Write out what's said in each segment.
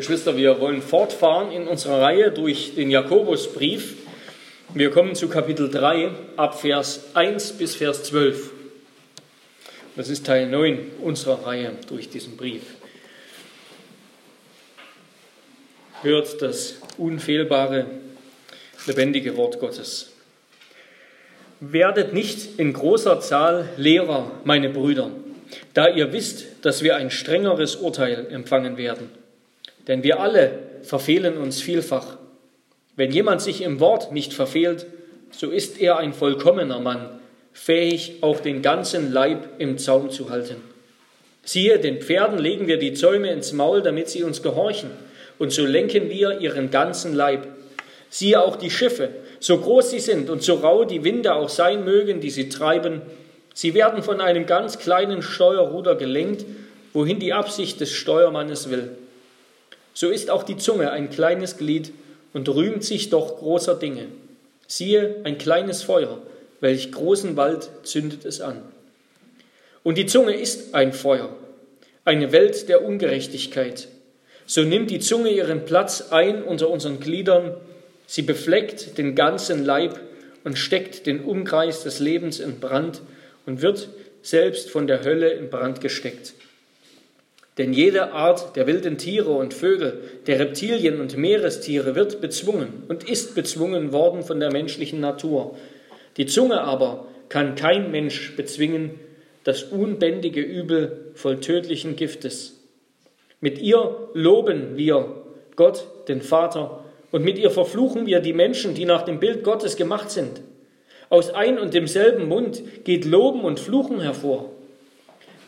Geschwister, wir wollen fortfahren in unserer Reihe durch den Jakobusbrief. Wir kommen zu Kapitel 3 ab Vers 1 bis Vers 12. Das ist Teil 9 unserer Reihe durch diesen Brief. Hört das unfehlbare, lebendige Wort Gottes. Werdet nicht in großer Zahl Lehrer, meine Brüder, da ihr wisst, dass wir ein strengeres Urteil empfangen werden. Denn wir alle verfehlen uns vielfach. Wenn jemand sich im Wort nicht verfehlt, so ist er ein vollkommener Mann, fähig, auch den ganzen Leib im Zaum zu halten. Siehe, den Pferden legen wir die Zäume ins Maul, damit sie uns gehorchen, und so lenken wir ihren ganzen Leib. Siehe auch die Schiffe, so groß sie sind und so rau die Winde auch sein mögen, die sie treiben, sie werden von einem ganz kleinen Steuerruder gelenkt, wohin die Absicht des Steuermannes will. So ist auch die Zunge ein kleines Glied und rühmt sich doch großer Dinge. Siehe, ein kleines Feuer, welch großen Wald zündet es an. Und die Zunge ist ein Feuer, eine Welt der Ungerechtigkeit. So nimmt die Zunge ihren Platz ein unter unseren Gliedern, sie befleckt den ganzen Leib und steckt den Umkreis des Lebens in Brand und wird selbst von der Hölle in Brand gesteckt. Denn jede Art der wilden Tiere und Vögel, der Reptilien und Meerestiere wird bezwungen und ist bezwungen worden von der menschlichen Natur. Die Zunge aber kann kein Mensch bezwingen, das unbändige Übel voll tödlichen Giftes. Mit ihr loben wir Gott, den Vater, und mit ihr verfluchen wir die Menschen, die nach dem Bild Gottes gemacht sind. Aus ein und demselben Mund geht Loben und Fluchen hervor.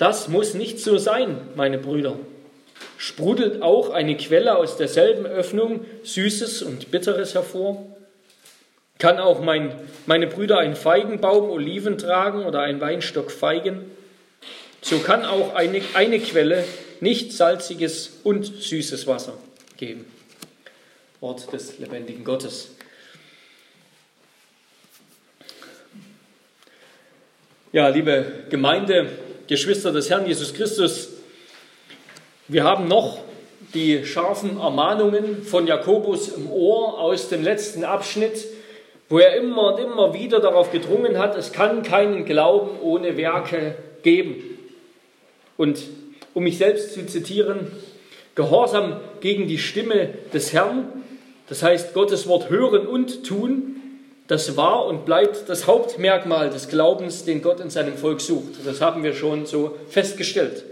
Das muss nicht so sein, meine Brüder. Sprudelt auch eine Quelle aus derselben Öffnung Süßes und Bitteres hervor? Kann auch mein, meine Brüder ein Feigenbaum Oliven tragen oder ein Weinstock Feigen? So kann auch eine, eine Quelle nicht salziges und süßes Wasser geben. Wort des lebendigen Gottes. Ja, liebe Gemeinde, Geschwister des Herrn Jesus Christus, wir haben noch die scharfen Ermahnungen von Jakobus im Ohr aus dem letzten Abschnitt, wo er immer und immer wieder darauf gedrungen hat, es kann keinen Glauben ohne Werke geben. Und um mich selbst zu zitieren, Gehorsam gegen die Stimme des Herrn, das heißt Gottes Wort hören und tun, das war und bleibt das Hauptmerkmal des Glaubens, den Gott in seinem Volk sucht. Das haben wir schon so festgestellt.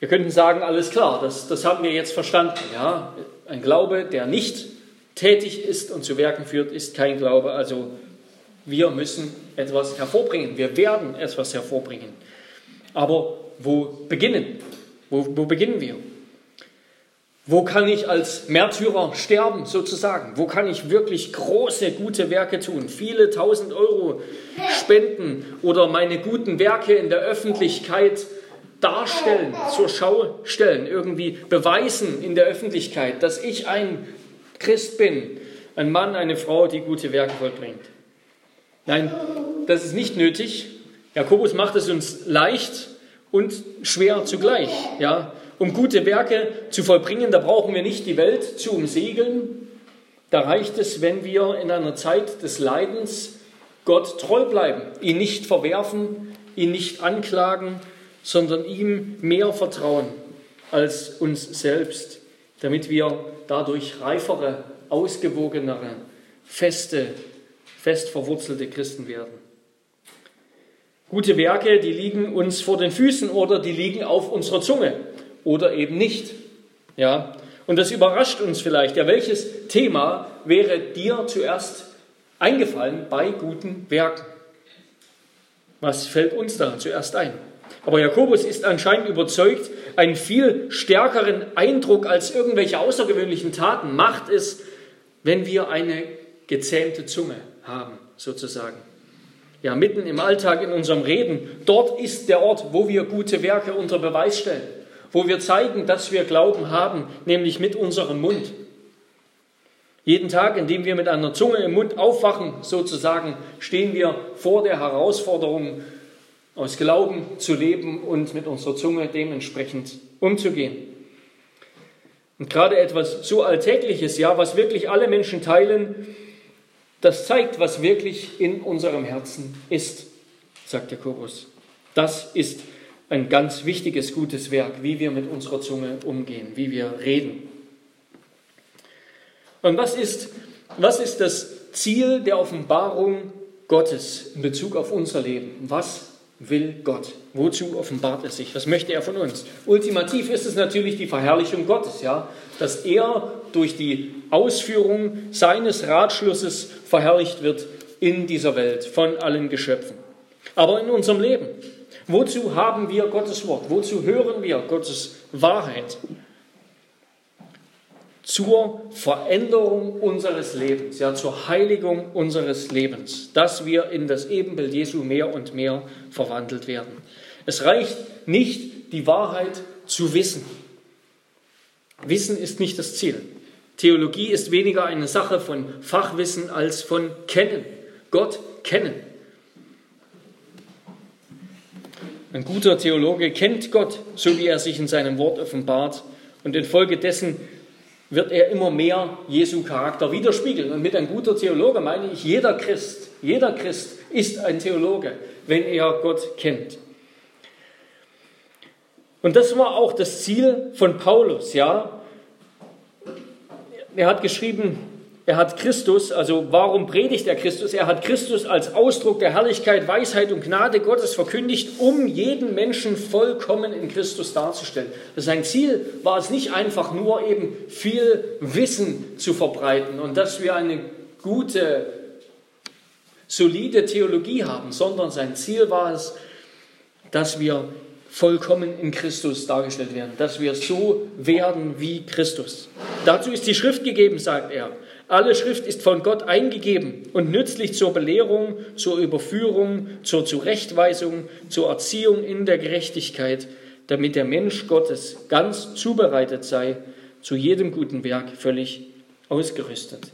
Wir könnten sagen, alles klar, das, das haben wir jetzt verstanden. Ja? Ein Glaube, der nicht tätig ist und zu Werken führt, ist kein Glaube. Also wir müssen etwas hervorbringen. Wir werden etwas hervorbringen. Aber wo beginnen? Wo, wo beginnen wir? Wo kann ich als Märtyrer sterben, sozusagen? Wo kann ich wirklich große, gute Werke tun? Viele tausend Euro spenden oder meine guten Werke in der Öffentlichkeit darstellen, zur Schau stellen, irgendwie beweisen in der Öffentlichkeit, dass ich ein Christ bin, ein Mann, eine Frau, die gute Werke vollbringt. Nein, das ist nicht nötig. Jakobus macht es uns leicht und schwer zugleich. Ja, um gute Werke zu vollbringen, da brauchen wir nicht die Welt zu umsegeln. Da reicht es, wenn wir in einer Zeit des Leidens Gott treu bleiben, ihn nicht verwerfen, ihn nicht anklagen, sondern ihm mehr vertrauen als uns selbst, damit wir dadurch reifere, ausgewogenere, feste, fest verwurzelte Christen werden. Gute Werke, die liegen uns vor den Füßen oder die liegen auf unserer Zunge oder eben nicht. Ja? Und das überrascht uns vielleicht. Ja, welches Thema wäre dir zuerst eingefallen bei guten Werken? Was fällt uns da zuerst ein? Aber Jakobus ist anscheinend überzeugt, einen viel stärkeren Eindruck als irgendwelche außergewöhnlichen Taten macht es, wenn wir eine gezähmte Zunge haben, sozusagen. Ja, mitten im Alltag in unserem Reden, dort ist der Ort, wo wir gute Werke unter Beweis stellen wo wir zeigen, dass wir Glauben haben, nämlich mit unserem Mund. Jeden Tag, indem wir mit einer Zunge im Mund aufwachen, sozusagen, stehen wir vor der Herausforderung, aus Glauben zu leben und mit unserer Zunge dementsprechend umzugehen. Und gerade etwas so Alltägliches, ja, was wirklich alle Menschen teilen, das zeigt, was wirklich in unserem Herzen ist, sagt Jakobus. Das ist ein ganz wichtiges, gutes Werk, wie wir mit unserer Zunge umgehen, wie wir reden. Und was ist, was ist das Ziel der Offenbarung Gottes in Bezug auf unser Leben? Was will Gott? Wozu offenbart er sich? Was möchte er von uns? Ultimativ ist es natürlich die Verherrlichung Gottes, ja, dass er durch die Ausführung seines Ratschlusses verherrlicht wird in dieser Welt von allen Geschöpfen. Aber in unserem Leben, wozu haben wir Gottes Wort? Wozu hören wir Gottes Wahrheit? Zur Veränderung unseres Lebens, ja, zur Heiligung unseres Lebens, dass wir in das Ebenbild Jesu mehr und mehr verwandelt werden. Es reicht nicht, die Wahrheit zu wissen. Wissen ist nicht das Ziel. Theologie ist weniger eine Sache von Fachwissen als von Kennen. Gott kennen. Ein guter Theologe kennt Gott, so wie er sich in seinem Wort offenbart, und infolgedessen wird er immer mehr Jesu Charakter widerspiegeln. Und mit ein guter Theologe meine ich, jeder Christ, jeder Christ ist ein Theologe, wenn er Gott kennt. Und das war auch das Ziel von Paulus, ja. Er hat geschrieben, er hat Christus, also warum predigt er Christus? Er hat Christus als Ausdruck der Herrlichkeit, Weisheit und Gnade Gottes verkündigt, um jeden Menschen vollkommen in Christus darzustellen. Sein Ziel war es nicht einfach nur eben viel Wissen zu verbreiten und dass wir eine gute, solide Theologie haben, sondern sein Ziel war es, dass wir vollkommen in Christus dargestellt werden, dass wir so werden wie Christus. Dazu ist die Schrift gegeben, sagt er. Alle Schrift ist von Gott eingegeben und nützlich zur Belehrung, zur Überführung, zur Zurechtweisung, zur Erziehung in der Gerechtigkeit, damit der Mensch Gottes ganz zubereitet sei, zu jedem guten Werk völlig ausgerüstet.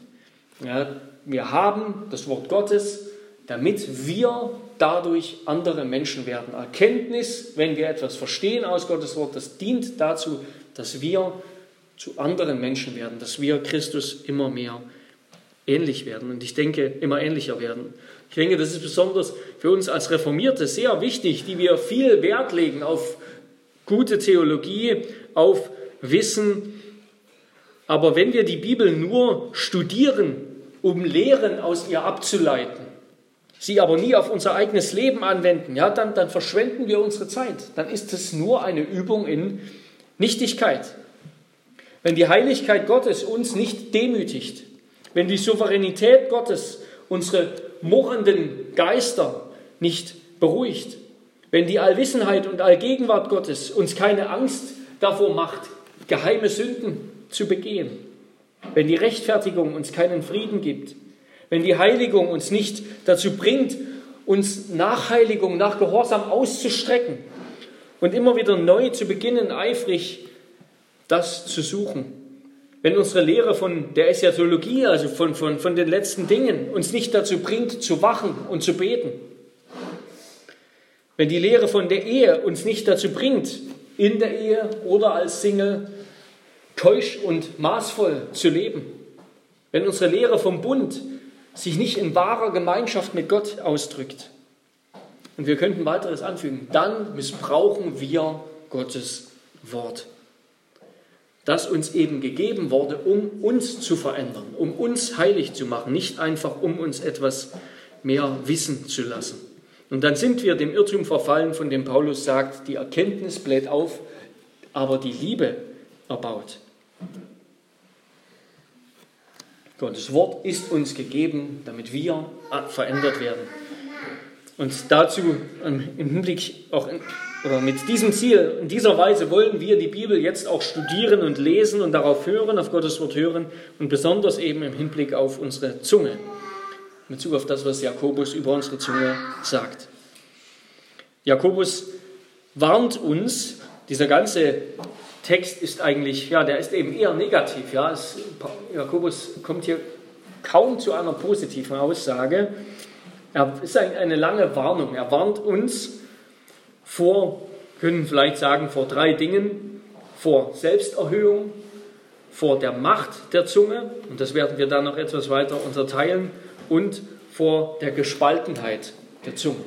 Ja, wir haben das Wort Gottes, damit wir dadurch andere Menschen werden. Erkenntnis, wenn wir etwas verstehen aus Gottes Wort, das dient dazu, dass wir zu anderen Menschen werden, dass wir Christus immer mehr ähnlich werden und ich denke, immer ähnlicher werden. Ich denke, das ist besonders für uns als Reformierte sehr wichtig, die wir viel Wert legen auf gute Theologie, auf Wissen. Aber wenn wir die Bibel nur studieren, um Lehren aus ihr abzuleiten, sie aber nie auf unser eigenes Leben anwenden, ja, dann, dann verschwenden wir unsere Zeit. Dann ist es nur eine Übung in Nichtigkeit. Wenn die Heiligkeit Gottes uns nicht demütigt, wenn die Souveränität Gottes unsere murrenden Geister nicht beruhigt, wenn die Allwissenheit und Allgegenwart Gottes uns keine Angst davor macht, geheime Sünden zu begehen, wenn die Rechtfertigung uns keinen Frieden gibt, wenn die Heiligung uns nicht dazu bringt, uns nach Heiligung, nach Gehorsam auszustrecken und immer wieder neu zu beginnen, eifrig das zu suchen. Wenn unsere Lehre von der Eschatologie, also von, von, von den letzten Dingen, uns nicht dazu bringt, zu wachen und zu beten. Wenn die Lehre von der Ehe uns nicht dazu bringt, in der Ehe oder als Single keusch und maßvoll zu leben. Wenn unsere Lehre vom Bund sich nicht in wahrer Gemeinschaft mit Gott ausdrückt. Und wir könnten weiteres anfügen. Dann missbrauchen wir Gottes Wort, das uns eben gegeben wurde, um uns zu verändern, um uns heilig zu machen, nicht einfach um uns etwas mehr wissen zu lassen. Und dann sind wir dem Irrtum verfallen, von dem Paulus sagt, die Erkenntnis bläht auf, aber die Liebe erbaut. Gottes Wort ist uns gegeben, damit wir verändert werden. Und dazu im Hinblick auch mit diesem Ziel, in dieser Weise wollen wir die Bibel jetzt auch studieren und lesen und darauf hören, auf Gottes Wort hören und besonders eben im Hinblick auf unsere Zunge, in Bezug auf das, was Jakobus über unsere Zunge sagt. Jakobus warnt uns, dieser ganze Text ist eigentlich, ja, der ist eben eher negativ. Ja. Es, Jakobus kommt hier kaum zu einer positiven Aussage. Er ist eine lange Warnung. Er warnt uns vor, können vielleicht sagen, vor drei Dingen. Vor Selbsterhöhung, vor der Macht der Zunge, und das werden wir dann noch etwas weiter unterteilen, und vor der Gespaltenheit der Zunge.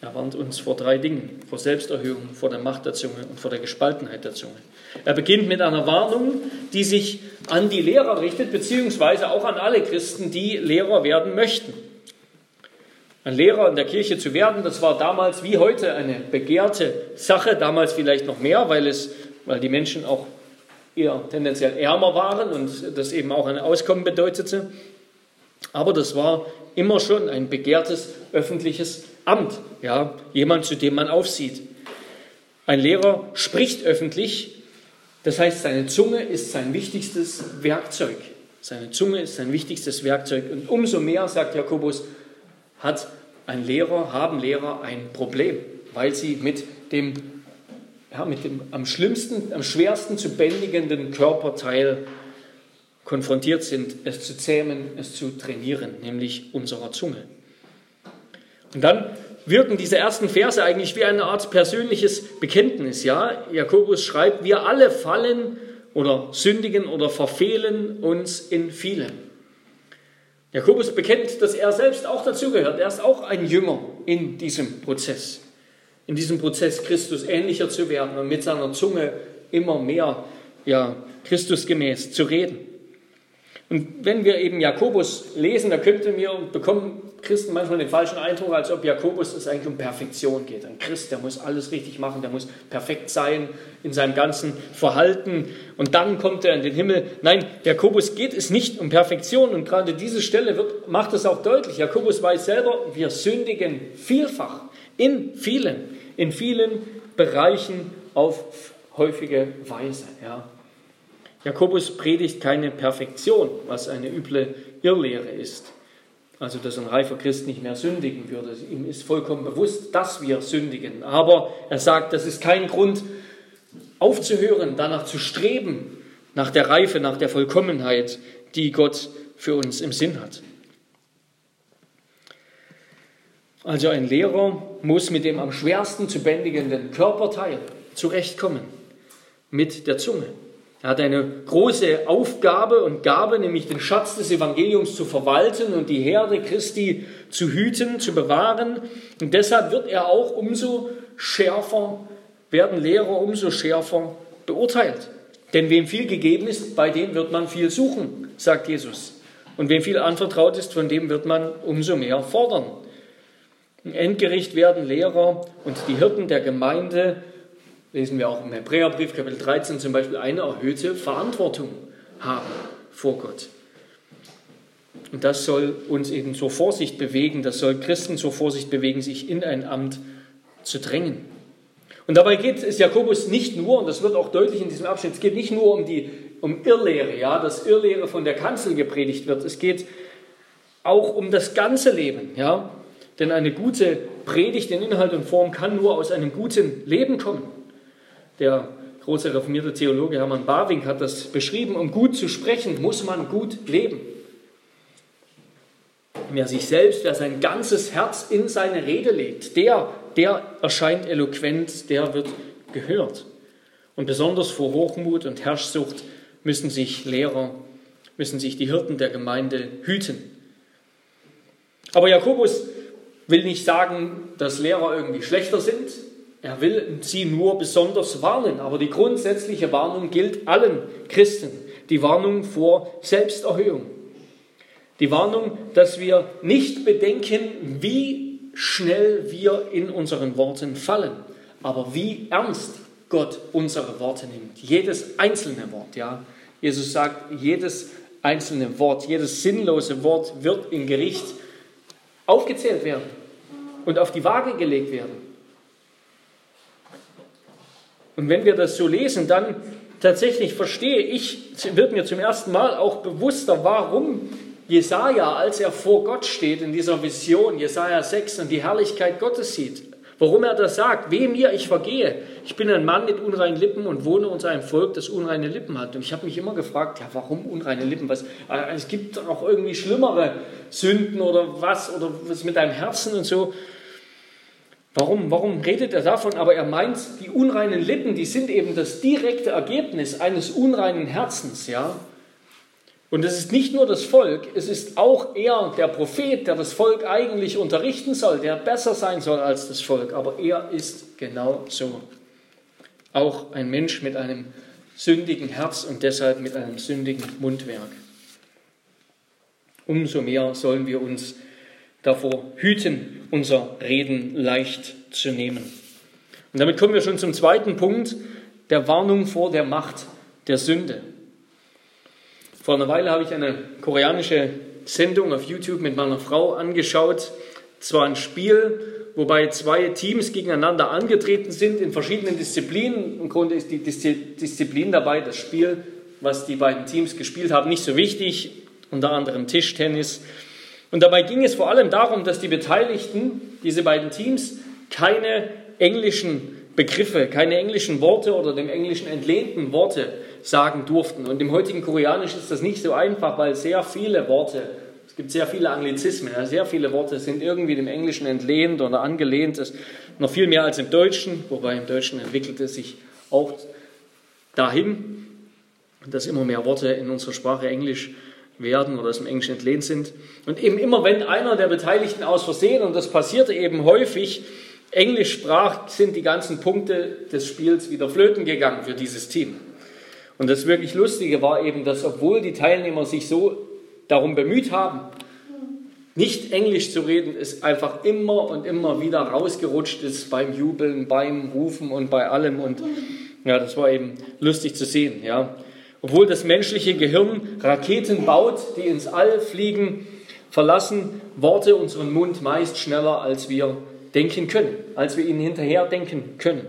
Er warnt uns vor drei Dingen, vor Selbsterhöhung, vor der Macht der Zunge und vor der Gespaltenheit der Zunge. Er beginnt mit einer Warnung, die sich an die Lehrer richtet, beziehungsweise auch an alle Christen, die Lehrer werden möchten. Ein Lehrer in der Kirche zu werden, das war damals wie heute eine begehrte Sache, damals vielleicht noch mehr, weil, es, weil die Menschen auch eher tendenziell ärmer waren und das eben auch ein Auskommen bedeutete. Aber das war immer schon ein begehrtes öffentliches Amt, ja, jemand, zu dem man aufsieht. Ein Lehrer spricht öffentlich, das heißt, seine Zunge ist sein wichtigstes Werkzeug. Seine Zunge ist sein wichtigstes Werkzeug. Und umso mehr, sagt Jakobus, hat ein Lehrer, haben Lehrer ein Problem, weil sie mit dem, ja, mit dem am schlimmsten, am schwersten zu bändigenden Körperteil konfrontiert sind, es zu zähmen, es zu trainieren, nämlich unserer Zunge. Und dann wirken diese ersten Verse eigentlich wie eine Art persönliches Bekenntnis. Ja? Jakobus schreibt, wir alle fallen oder sündigen oder verfehlen uns in vielem. Jakobus bekennt, dass er selbst auch dazugehört. Er ist auch ein Jünger in diesem Prozess. In diesem Prozess Christus ähnlicher zu werden und mit seiner Zunge immer mehr ja, Christusgemäß zu reden. Und wenn wir eben Jakobus lesen, da könnten wir bekommen Christen manchmal den falschen Eindruck, als ob Jakobus es eigentlich um Perfektion geht. Ein Christ, der muss alles richtig machen, der muss perfekt sein in seinem ganzen Verhalten und dann kommt er in den Himmel. Nein, Jakobus geht es nicht um Perfektion und gerade diese Stelle wird, macht es auch deutlich. Jakobus weiß selber, wir sündigen vielfach, in vielen, in vielen Bereichen auf häufige Weise. Ja. Jakobus predigt keine Perfektion, was eine üble Irrlehre ist. Also, dass ein reifer Christ nicht mehr sündigen würde. Ihm ist vollkommen bewusst, dass wir sündigen. Aber er sagt, das ist kein Grund aufzuhören, danach zu streben, nach der Reife, nach der Vollkommenheit, die Gott für uns im Sinn hat. Also ein Lehrer muss mit dem am schwersten zu bändigenden Körperteil zurechtkommen, mit der Zunge. Er hat eine große Aufgabe und Gabe, nämlich den Schatz des Evangeliums zu verwalten und die Herde Christi zu hüten, zu bewahren. Und deshalb wird er auch umso schärfer, werden Lehrer umso schärfer beurteilt. Denn wem viel gegeben ist, bei dem wird man viel suchen, sagt Jesus. Und wem viel anvertraut ist, von dem wird man umso mehr fordern. Im Endgericht werden Lehrer und die Hirten der Gemeinde lesen wir auch im Hebräerbrief Kapitel 13 zum Beispiel, eine erhöhte Verantwortung haben vor Gott. Und das soll uns eben zur Vorsicht bewegen, das soll Christen zur Vorsicht bewegen, sich in ein Amt zu drängen. Und dabei geht es Jakobus nicht nur, und das wird auch deutlich in diesem Abschnitt, es geht nicht nur um die um Irrlehre, ja, dass Irrlehre von der Kanzel gepredigt wird. Es geht auch um das ganze Leben, ja. Denn eine gute Predigt in Inhalt und Form kann nur aus einem guten Leben kommen. Der große reformierte Theologe Hermann Barwink hat das beschrieben. Um gut zu sprechen, muss man gut leben. Wer sich selbst, wer sein ganzes Herz in seine Rede legt, der, der erscheint eloquent, der wird gehört. Und besonders vor Hochmut und Herrschsucht müssen sich Lehrer, müssen sich die Hirten der Gemeinde hüten. Aber Jakobus will nicht sagen, dass Lehrer irgendwie schlechter sind. Er will sie nur besonders warnen, aber die grundsätzliche Warnung gilt allen Christen. Die Warnung vor Selbsterhöhung. Die Warnung, dass wir nicht bedenken, wie schnell wir in unseren Worten fallen, aber wie ernst Gott unsere Worte nimmt. Jedes einzelne Wort, ja. Jesus sagt, jedes einzelne Wort, jedes sinnlose Wort wird im Gericht aufgezählt werden und auf die Waage gelegt werden. Und wenn wir das so lesen, dann tatsächlich verstehe ich, wird mir zum ersten Mal auch bewusster, warum Jesaja, als er vor Gott steht in dieser Vision, Jesaja 6 und die Herrlichkeit Gottes sieht, warum er das sagt, weh mir, ich vergehe. Ich bin ein Mann mit unreinen Lippen und wohne unter einem Volk, das unreine Lippen hat. Und ich habe mich immer gefragt, ja, warum unreine Lippen? Was, äh, es gibt auch irgendwie schlimmere Sünden oder was, oder was mit deinem Herzen und so. Warum, warum redet er davon? Aber er meint, die unreinen Lippen, die sind eben das direkte Ergebnis eines unreinen Herzens, ja. Und es ist nicht nur das Volk, es ist auch er, der Prophet, der das Volk eigentlich unterrichten soll, der besser sein soll als das Volk. Aber er ist genau so. Auch ein Mensch mit einem sündigen Herz und deshalb mit einem sündigen Mundwerk. Umso mehr sollen wir uns davor hüten, unser Reden leicht zu nehmen. Und damit kommen wir schon zum zweiten Punkt, der Warnung vor der Macht der Sünde. Vor einer Weile habe ich eine koreanische Sendung auf YouTube mit meiner Frau angeschaut. Es war ein Spiel, wobei zwei Teams gegeneinander angetreten sind in verschiedenen Disziplinen. Im Grunde ist die Disziplin dabei, das Spiel, was die beiden Teams gespielt haben, nicht so wichtig, unter anderem Tischtennis. Und dabei ging es vor allem darum, dass die Beteiligten, diese beiden Teams, keine englischen Begriffe, keine englischen Worte oder dem Englischen entlehnten Worte sagen durften. Und im heutigen Koreanisch ist das nicht so einfach, weil sehr viele Worte, es gibt sehr viele Anglizismen, sehr viele Worte sind irgendwie dem Englischen entlehnt oder angelehnt, das noch viel mehr als im Deutschen, wobei im Deutschen entwickelt es sich auch dahin, dass immer mehr Worte in unserer Sprache Englisch werden oder aus dem Englischen entlehnt sind. Und eben immer, wenn einer der Beteiligten aus Versehen, und das passierte eben häufig, Englisch sprach, sind die ganzen Punkte des Spiels wieder flöten gegangen für dieses Team. Und das wirklich Lustige war eben, dass obwohl die Teilnehmer sich so darum bemüht haben, nicht Englisch zu reden, es einfach immer und immer wieder rausgerutscht ist beim Jubeln, beim Rufen und bei allem. Und ja, das war eben lustig zu sehen. Ja. Obwohl das menschliche Gehirn Raketen baut, die ins All fliegen, verlassen Worte unseren Mund meist schneller, als wir denken können, als wir ihnen hinterher denken können.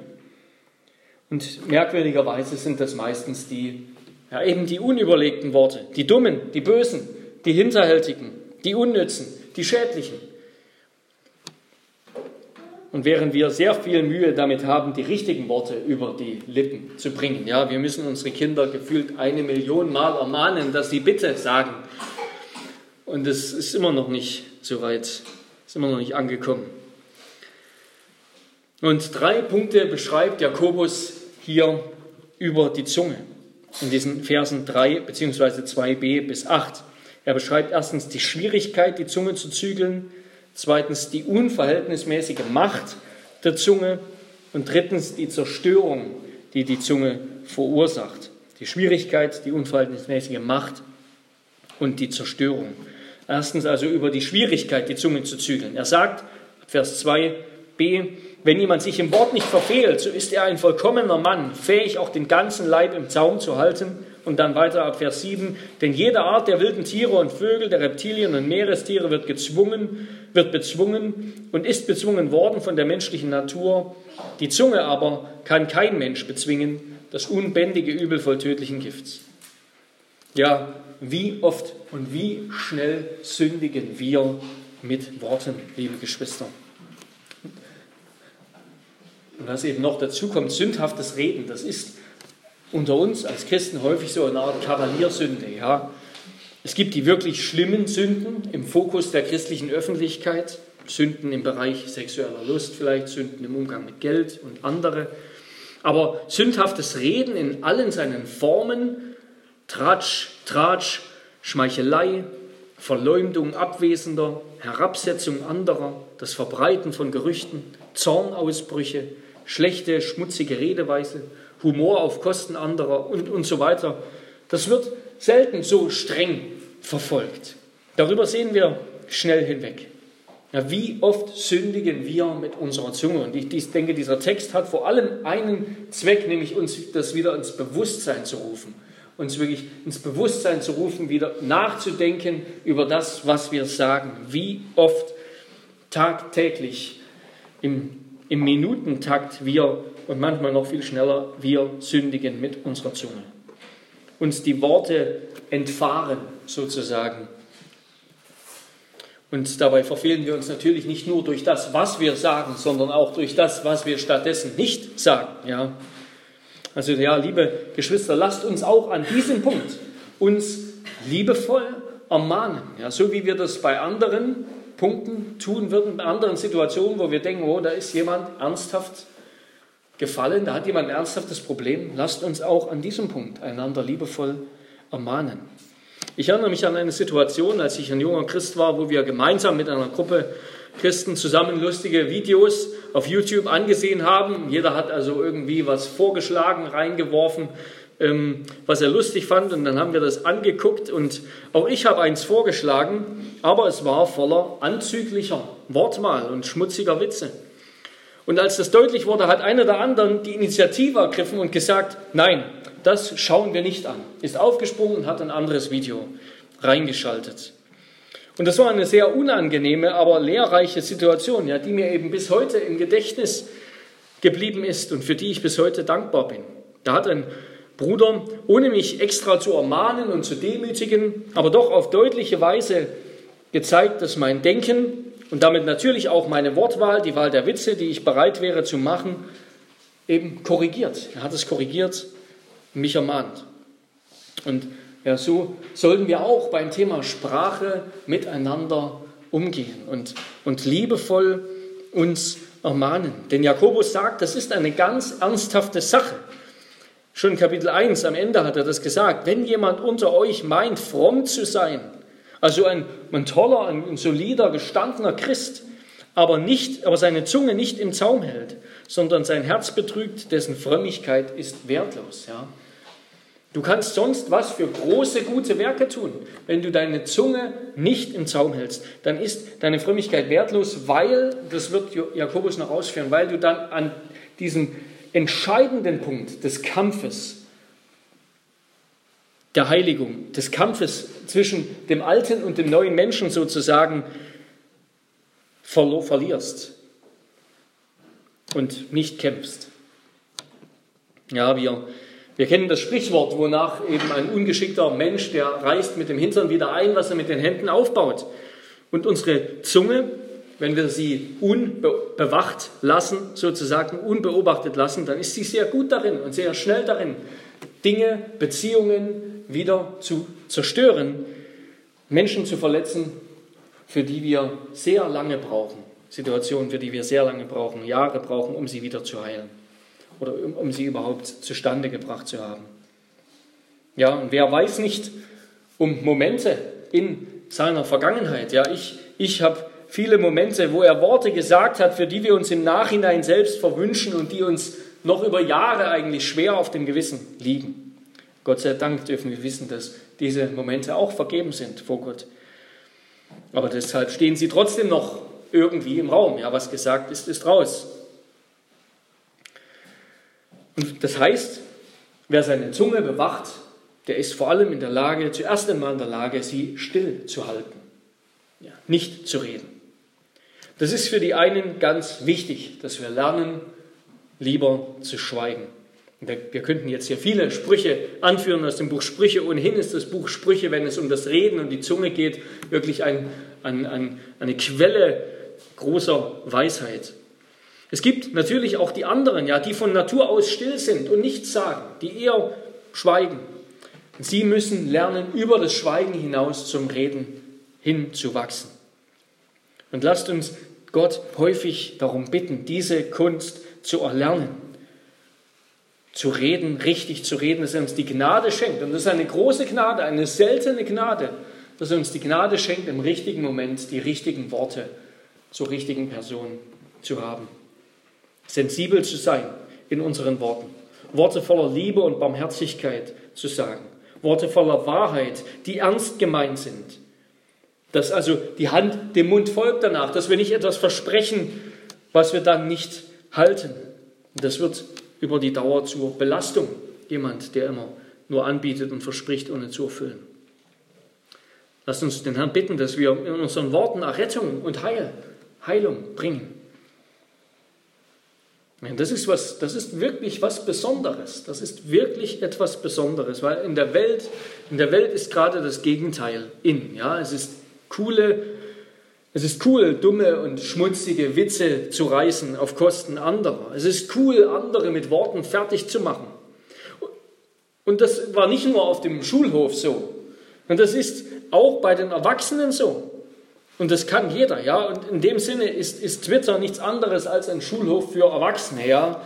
Und merkwürdigerweise sind das meistens die, ja, eben die unüberlegten Worte, die dummen, die bösen, die hinterhältigen, die unnützen, die schädlichen. Und während wir sehr viel Mühe damit haben, die richtigen Worte über die Lippen zu bringen, ja, wir müssen unsere Kinder gefühlt eine Million Mal ermahnen, dass sie bitte sagen. Und es ist immer noch nicht so weit, ist immer noch nicht angekommen. Und drei Punkte beschreibt Jakobus hier über die Zunge in diesen Versen 3 bzw. 2b bis 8. Er beschreibt erstens die Schwierigkeit, die Zunge zu zügeln, zweitens die unverhältnismäßige Macht der Zunge und drittens die Zerstörung, die die Zunge verursacht. Die Schwierigkeit, die unverhältnismäßige Macht und die Zerstörung. Erstens also über die Schwierigkeit, die Zunge zu zügeln. Er sagt, Vers 2b, wenn jemand sich im Wort nicht verfehlt, so ist er ein vollkommener Mann, fähig auch den ganzen Leib im Zaum zu halten. Und dann weiter ab Vers 7, denn jede Art der wilden Tiere und Vögel, der Reptilien und Meerestiere wird gezwungen, wird bezwungen und ist bezwungen worden von der menschlichen Natur. Die Zunge aber kann kein Mensch bezwingen, das unbändige Übel voll tödlichen Gifts. Ja, wie oft und wie schnell sündigen wir mit Worten, liebe Geschwister. Und was eben noch dazu kommt, sündhaftes Reden, das ist unter uns als Christen häufig so eine Art Kavaliersünde. Ja? Es gibt die wirklich schlimmen Sünden im Fokus der christlichen Öffentlichkeit, Sünden im Bereich sexueller Lust vielleicht, Sünden im Umgang mit Geld und andere. Aber sündhaftes Reden in allen seinen Formen, Tratsch, Tratsch, Schmeichelei, Verleumdung Abwesender, Herabsetzung anderer, das Verbreiten von Gerüchten, Zornausbrüche, schlechte, schmutzige Redeweise, Humor auf Kosten anderer und, und so weiter. Das wird selten so streng verfolgt. Darüber sehen wir schnell hinweg. Ja, wie oft sündigen wir mit unserer Zunge? Und ich, ich denke, dieser Text hat vor allem einen Zweck, nämlich uns das wieder ins Bewusstsein zu rufen. Uns wirklich ins Bewusstsein zu rufen, wieder nachzudenken über das, was wir sagen. Wie oft tagtäglich im im Minutentakt wir und manchmal noch viel schneller wir sündigen mit unserer Zunge. Uns die Worte entfahren sozusagen. Und dabei verfehlen wir uns natürlich nicht nur durch das, was wir sagen, sondern auch durch das, was wir stattdessen nicht sagen. Ja? Also ja, liebe Geschwister, lasst uns auch an diesem Punkt uns liebevoll ermahnen. Ja, so wie wir das bei anderen Punkten tun würden, bei anderen Situationen, wo wir denken, oh, da ist jemand ernsthaft gefallen, da hat jemand ein ernsthaftes Problem, lasst uns auch an diesem Punkt einander liebevoll ermahnen. Ich erinnere mich an eine Situation, als ich ein junger Christ war, wo wir gemeinsam mit einer Gruppe Christen zusammen lustige Videos auf YouTube angesehen haben. Jeder hat also irgendwie was vorgeschlagen, reingeworfen, ähm, was er lustig fand. Und dann haben wir das angeguckt und auch ich habe eins vorgeschlagen, aber es war voller anzüglicher Wortwahl und schmutziger Witze. Und als das deutlich wurde, hat einer der anderen die Initiative ergriffen und gesagt, nein, das schauen wir nicht an. Ist aufgesprungen und hat ein anderes Video reingeschaltet. Und das war eine sehr unangenehme, aber lehrreiche Situation, ja, die mir eben bis heute im Gedächtnis geblieben ist und für die ich bis heute dankbar bin. Da hat ein Bruder, ohne mich extra zu ermahnen und zu demütigen, aber doch auf deutliche Weise gezeigt, dass mein Denken und damit natürlich auch meine Wortwahl, die Wahl der Witze, die ich bereit wäre zu machen, eben korrigiert. Er hat es korrigiert, mich ermahnt. Und ja, so sollten wir auch beim Thema Sprache miteinander umgehen und, und liebevoll uns ermahnen. Denn Jakobus sagt, das ist eine ganz ernsthafte Sache. Schon Kapitel 1 am Ende hat er das gesagt. Wenn jemand unter euch meint, fromm zu sein, also ein, ein toller, ein solider, gestandener Christ, aber, nicht, aber seine Zunge nicht im Zaum hält, sondern sein Herz betrügt, dessen Frömmigkeit ist wertlos. Ja? Du kannst sonst was für große, gute Werke tun. Wenn du deine Zunge nicht im Zaum hältst, dann ist deine Frömmigkeit wertlos, weil, das wird Jakobus noch ausführen, weil du dann an diesem entscheidenden Punkt des Kampfes der Heiligung, des Kampfes zwischen dem alten und dem neuen Menschen sozusagen verlierst und nicht kämpfst. Ja, wir, wir kennen das Sprichwort, wonach eben ein ungeschickter Mensch, der reißt mit dem Hintern wieder ein, was er mit den Händen aufbaut. Und unsere Zunge, wenn wir sie unbewacht lassen, sozusagen unbeobachtet lassen, dann ist sie sehr gut darin und sehr schnell darin, Dinge, Beziehungen, wieder zu zerstören, Menschen zu verletzen, für die wir sehr lange brauchen, Situationen, für die wir sehr lange brauchen, Jahre brauchen, um sie wieder zu heilen oder um, um sie überhaupt zustande gebracht zu haben. Ja, und wer weiß nicht um Momente in seiner Vergangenheit? Ja, ich, ich habe viele Momente, wo er Worte gesagt hat, für die wir uns im Nachhinein selbst verwünschen und die uns noch über Jahre eigentlich schwer auf dem Gewissen liegen. Gott sei Dank dürfen wir wissen, dass diese Momente auch vergeben sind vor Gott. Aber deshalb stehen sie trotzdem noch irgendwie im Raum. Ja, was gesagt ist, ist raus. Und das heißt, wer seine Zunge bewacht, der ist vor allem in der Lage, zuerst einmal in der Lage, sie still zu halten, ja, nicht zu reden. Das ist für die einen ganz wichtig, dass wir lernen, lieber zu schweigen. Wir könnten jetzt hier viele Sprüche anführen aus dem Buch Sprüche. Ohnehin ist das Buch Sprüche, wenn es um das Reden und die Zunge geht, wirklich ein, ein, ein, eine Quelle großer Weisheit. Es gibt natürlich auch die anderen, ja, die von Natur aus still sind und nichts sagen, die eher schweigen. Sie müssen lernen, über das Schweigen hinaus zum Reden hinzuwachsen. Und lasst uns Gott häufig darum bitten, diese Kunst zu erlernen zu reden, richtig zu reden, dass er uns die Gnade schenkt. Und das ist eine große Gnade, eine seltene Gnade, dass er uns die Gnade schenkt, im richtigen Moment die richtigen Worte zur richtigen Person zu haben. Sensibel zu sein in unseren Worten. Worte voller Liebe und Barmherzigkeit zu sagen. Worte voller Wahrheit, die ernst gemeint sind. Dass also die Hand dem Mund folgt danach, dass wir nicht etwas versprechen, was wir dann nicht halten. Das wird über die Dauer zur Belastung. Jemand, der immer nur anbietet und verspricht, ohne zu erfüllen. Lasst uns den Herrn bitten, dass wir in unseren Worten Errettung und Heil, Heilung bringen. Das ist, was, das ist wirklich was Besonderes. Das ist wirklich etwas Besonderes, weil in der Welt, in der Welt ist gerade das Gegenteil in. Ja? Es ist coole es ist cool, dumme und schmutzige Witze zu reißen auf Kosten anderer. Es ist cool, andere mit Worten fertig zu machen. Und das war nicht nur auf dem Schulhof so. Und das ist auch bei den Erwachsenen so. Und das kann jeder, ja. Und in dem Sinne ist, ist Twitter nichts anderes als ein Schulhof für Erwachsene, ja.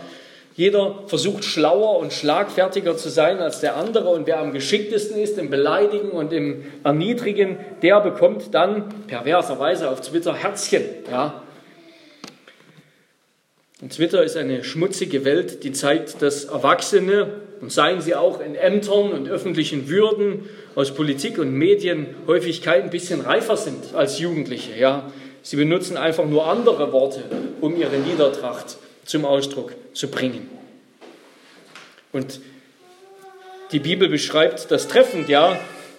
Jeder versucht schlauer und schlagfertiger zu sein als der andere und wer am geschicktesten ist im Beleidigen und im Erniedrigen, der bekommt dann perverserweise auf Twitter Herzchen, ja. Und Twitter ist eine schmutzige Welt, die zeigt, dass Erwachsene, und seien sie auch in Ämtern und öffentlichen Würden, aus Politik und Medien häufig kein bisschen reifer sind als Jugendliche. Ja? Sie benutzen einfach nur andere Worte, um ihre Niedertracht zum Ausdruck zu bringen. Und die Bibel beschreibt das treffend, ja,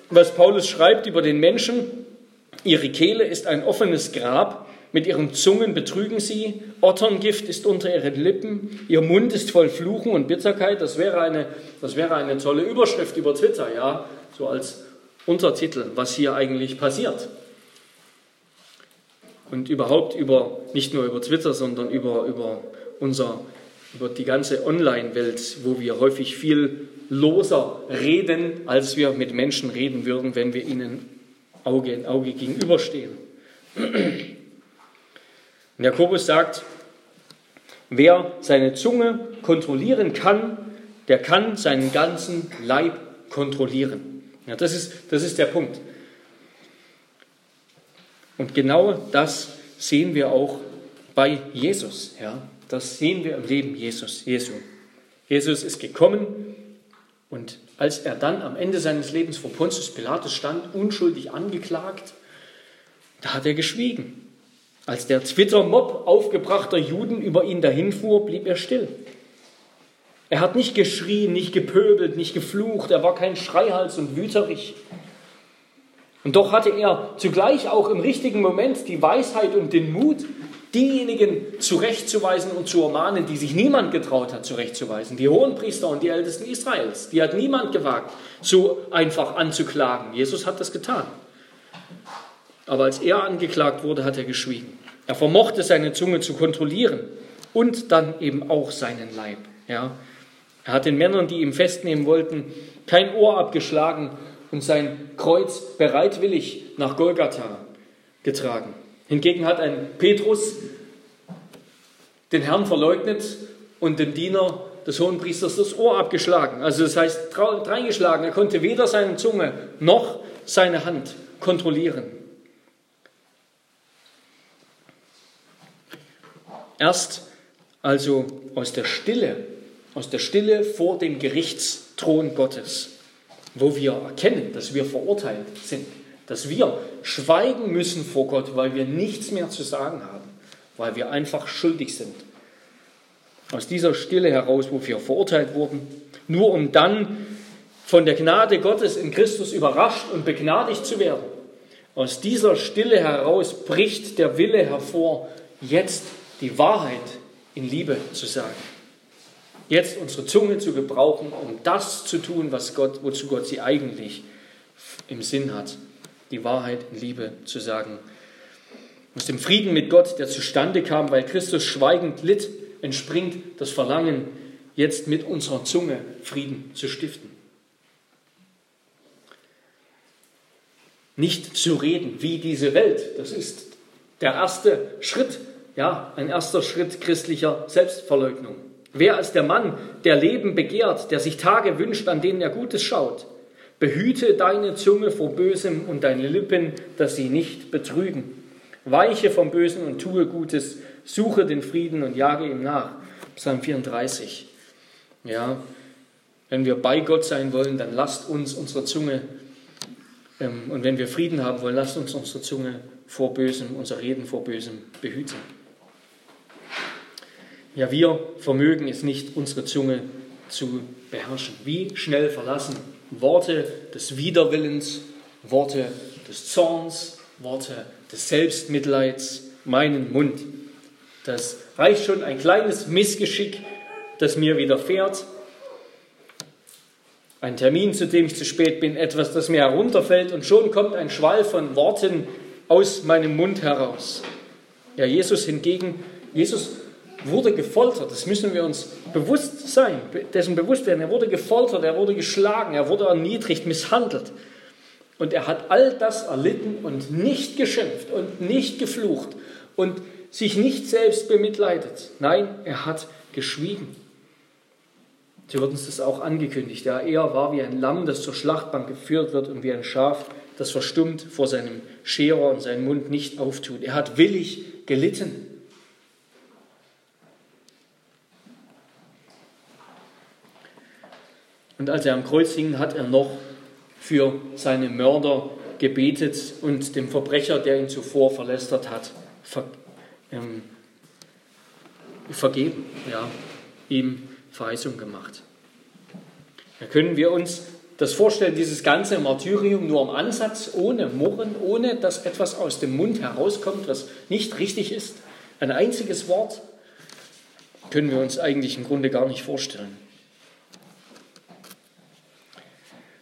was Paulus schreibt über den Menschen. Ihre Kehle ist ein offenes Grab, mit ihren Zungen betrügen sie, Otterngift ist unter ihren Lippen, ihr Mund ist voll Fluchen und Bitterkeit. Das wäre eine, das wäre eine tolle Überschrift über Twitter, ja, so als Untertitel, was hier eigentlich passiert. Und überhaupt über, nicht nur über Twitter, sondern über, über, unser, über die ganze Online-Welt, wo wir häufig viel loser reden, als wir mit Menschen reden würden, wenn wir ihnen Auge in Auge gegenüberstehen. Jakobus sagt, wer seine Zunge kontrollieren kann, der kann seinen ganzen Leib kontrollieren. Ja, das, ist, das ist der Punkt. Und genau das sehen wir auch bei Jesus. Ja, das sehen wir im Leben Jesus, Jesu. Jesus ist gekommen und als er dann am Ende seines Lebens vor Pontius Pilatus stand, unschuldig angeklagt, da hat er geschwiegen. Als der Twitter-Mob aufgebrachter Juden über ihn dahinfuhr, blieb er still. Er hat nicht geschrien, nicht gepöbelt, nicht geflucht, er war kein Schreihals und wüterich. Und doch hatte er zugleich auch im richtigen Moment die Weisheit und den Mut, diejenigen zurechtzuweisen und zu ermahnen, die sich niemand getraut hat zurechtzuweisen. Die Hohenpriester und die Ältesten Israels. Die hat niemand gewagt, so einfach anzuklagen. Jesus hat das getan. Aber als er angeklagt wurde, hat er geschwiegen. Er vermochte seine Zunge zu kontrollieren und dann eben auch seinen Leib. Ja. Er hat den Männern, die ihn festnehmen wollten, kein Ohr abgeschlagen und sein Kreuz bereitwillig nach Golgatha getragen. Hingegen hat ein Petrus den Herrn verleugnet und dem Diener des Hohenpriesters das Ohr abgeschlagen. Also das heißt dreingeschlagen. Er konnte weder seine Zunge noch seine Hand kontrollieren. Erst also aus der Stille, aus der Stille vor dem Gerichtsthron Gottes, wo wir erkennen, dass wir verurteilt sind, dass wir schweigen müssen vor Gott, weil wir nichts mehr zu sagen haben, weil wir einfach schuldig sind. Aus dieser Stille heraus, wo wir verurteilt wurden, nur um dann von der Gnade Gottes in Christus überrascht und begnadigt zu werden. Aus dieser Stille heraus bricht der Wille hervor, jetzt die Wahrheit in Liebe zu sagen. Jetzt unsere Zunge zu gebrauchen, um das zu tun, was Gott, wozu Gott sie eigentlich im Sinn hat. Die Wahrheit in Liebe zu sagen. Aus dem Frieden mit Gott, der zustande kam, weil Christus schweigend litt, entspringt das Verlangen, jetzt mit unserer Zunge Frieden zu stiften. Nicht zu reden wie diese Welt, das ist der erste Schritt ja, ein erster Schritt christlicher Selbstverleugnung. Wer als der Mann, der Leben begehrt, der sich Tage wünscht, an denen er Gutes schaut, behüte deine Zunge vor Bösem und deine Lippen, dass sie nicht betrügen. Weiche vom Bösen und tue Gutes, suche den Frieden und jage ihm nach. Psalm 34. Ja, wenn wir bei Gott sein wollen, dann lasst uns unsere Zunge, ähm, und wenn wir Frieden haben wollen, lasst uns unsere Zunge vor Bösem, unser Reden vor Bösem behüten. Ja, wir vermögen es nicht, unsere Zunge zu beherrschen. Wie schnell verlassen Worte des Widerwillens, Worte des Zorns, Worte des Selbstmitleids meinen Mund. Das reicht schon ein kleines Missgeschick, das mir widerfährt. Ein Termin, zu dem ich zu spät bin, etwas, das mir herunterfällt und schon kommt ein Schwall von Worten aus meinem Mund heraus. Ja, Jesus hingegen, Jesus wurde gefoltert. Das müssen wir uns bewusst sein, dessen bewusst werden. Er wurde gefoltert, er wurde geschlagen, er wurde erniedrigt, misshandelt. Und er hat all das erlitten und nicht geschimpft und nicht geflucht und sich nicht selbst bemitleidet. Nein, er hat geschwiegen. Sie wird uns das auch angekündigt. Ja, er war wie ein Lamm, das zur Schlachtbank geführt wird und wie ein Schaf, das verstummt vor seinem Scherer und seinen Mund nicht auftut. Er hat willig gelitten. Und als er am Kreuz hing, hat er noch für seine Mörder gebetet und dem Verbrecher, der ihn zuvor verlästert hat, ver, ähm, vergeben, ja, ihm Verheißung gemacht. Da können wir uns das vorstellen, dieses ganze Martyrium nur am Ansatz, ohne Murren, ohne dass etwas aus dem Mund herauskommt, was nicht richtig ist. Ein einziges Wort können wir uns eigentlich im Grunde gar nicht vorstellen. Äh,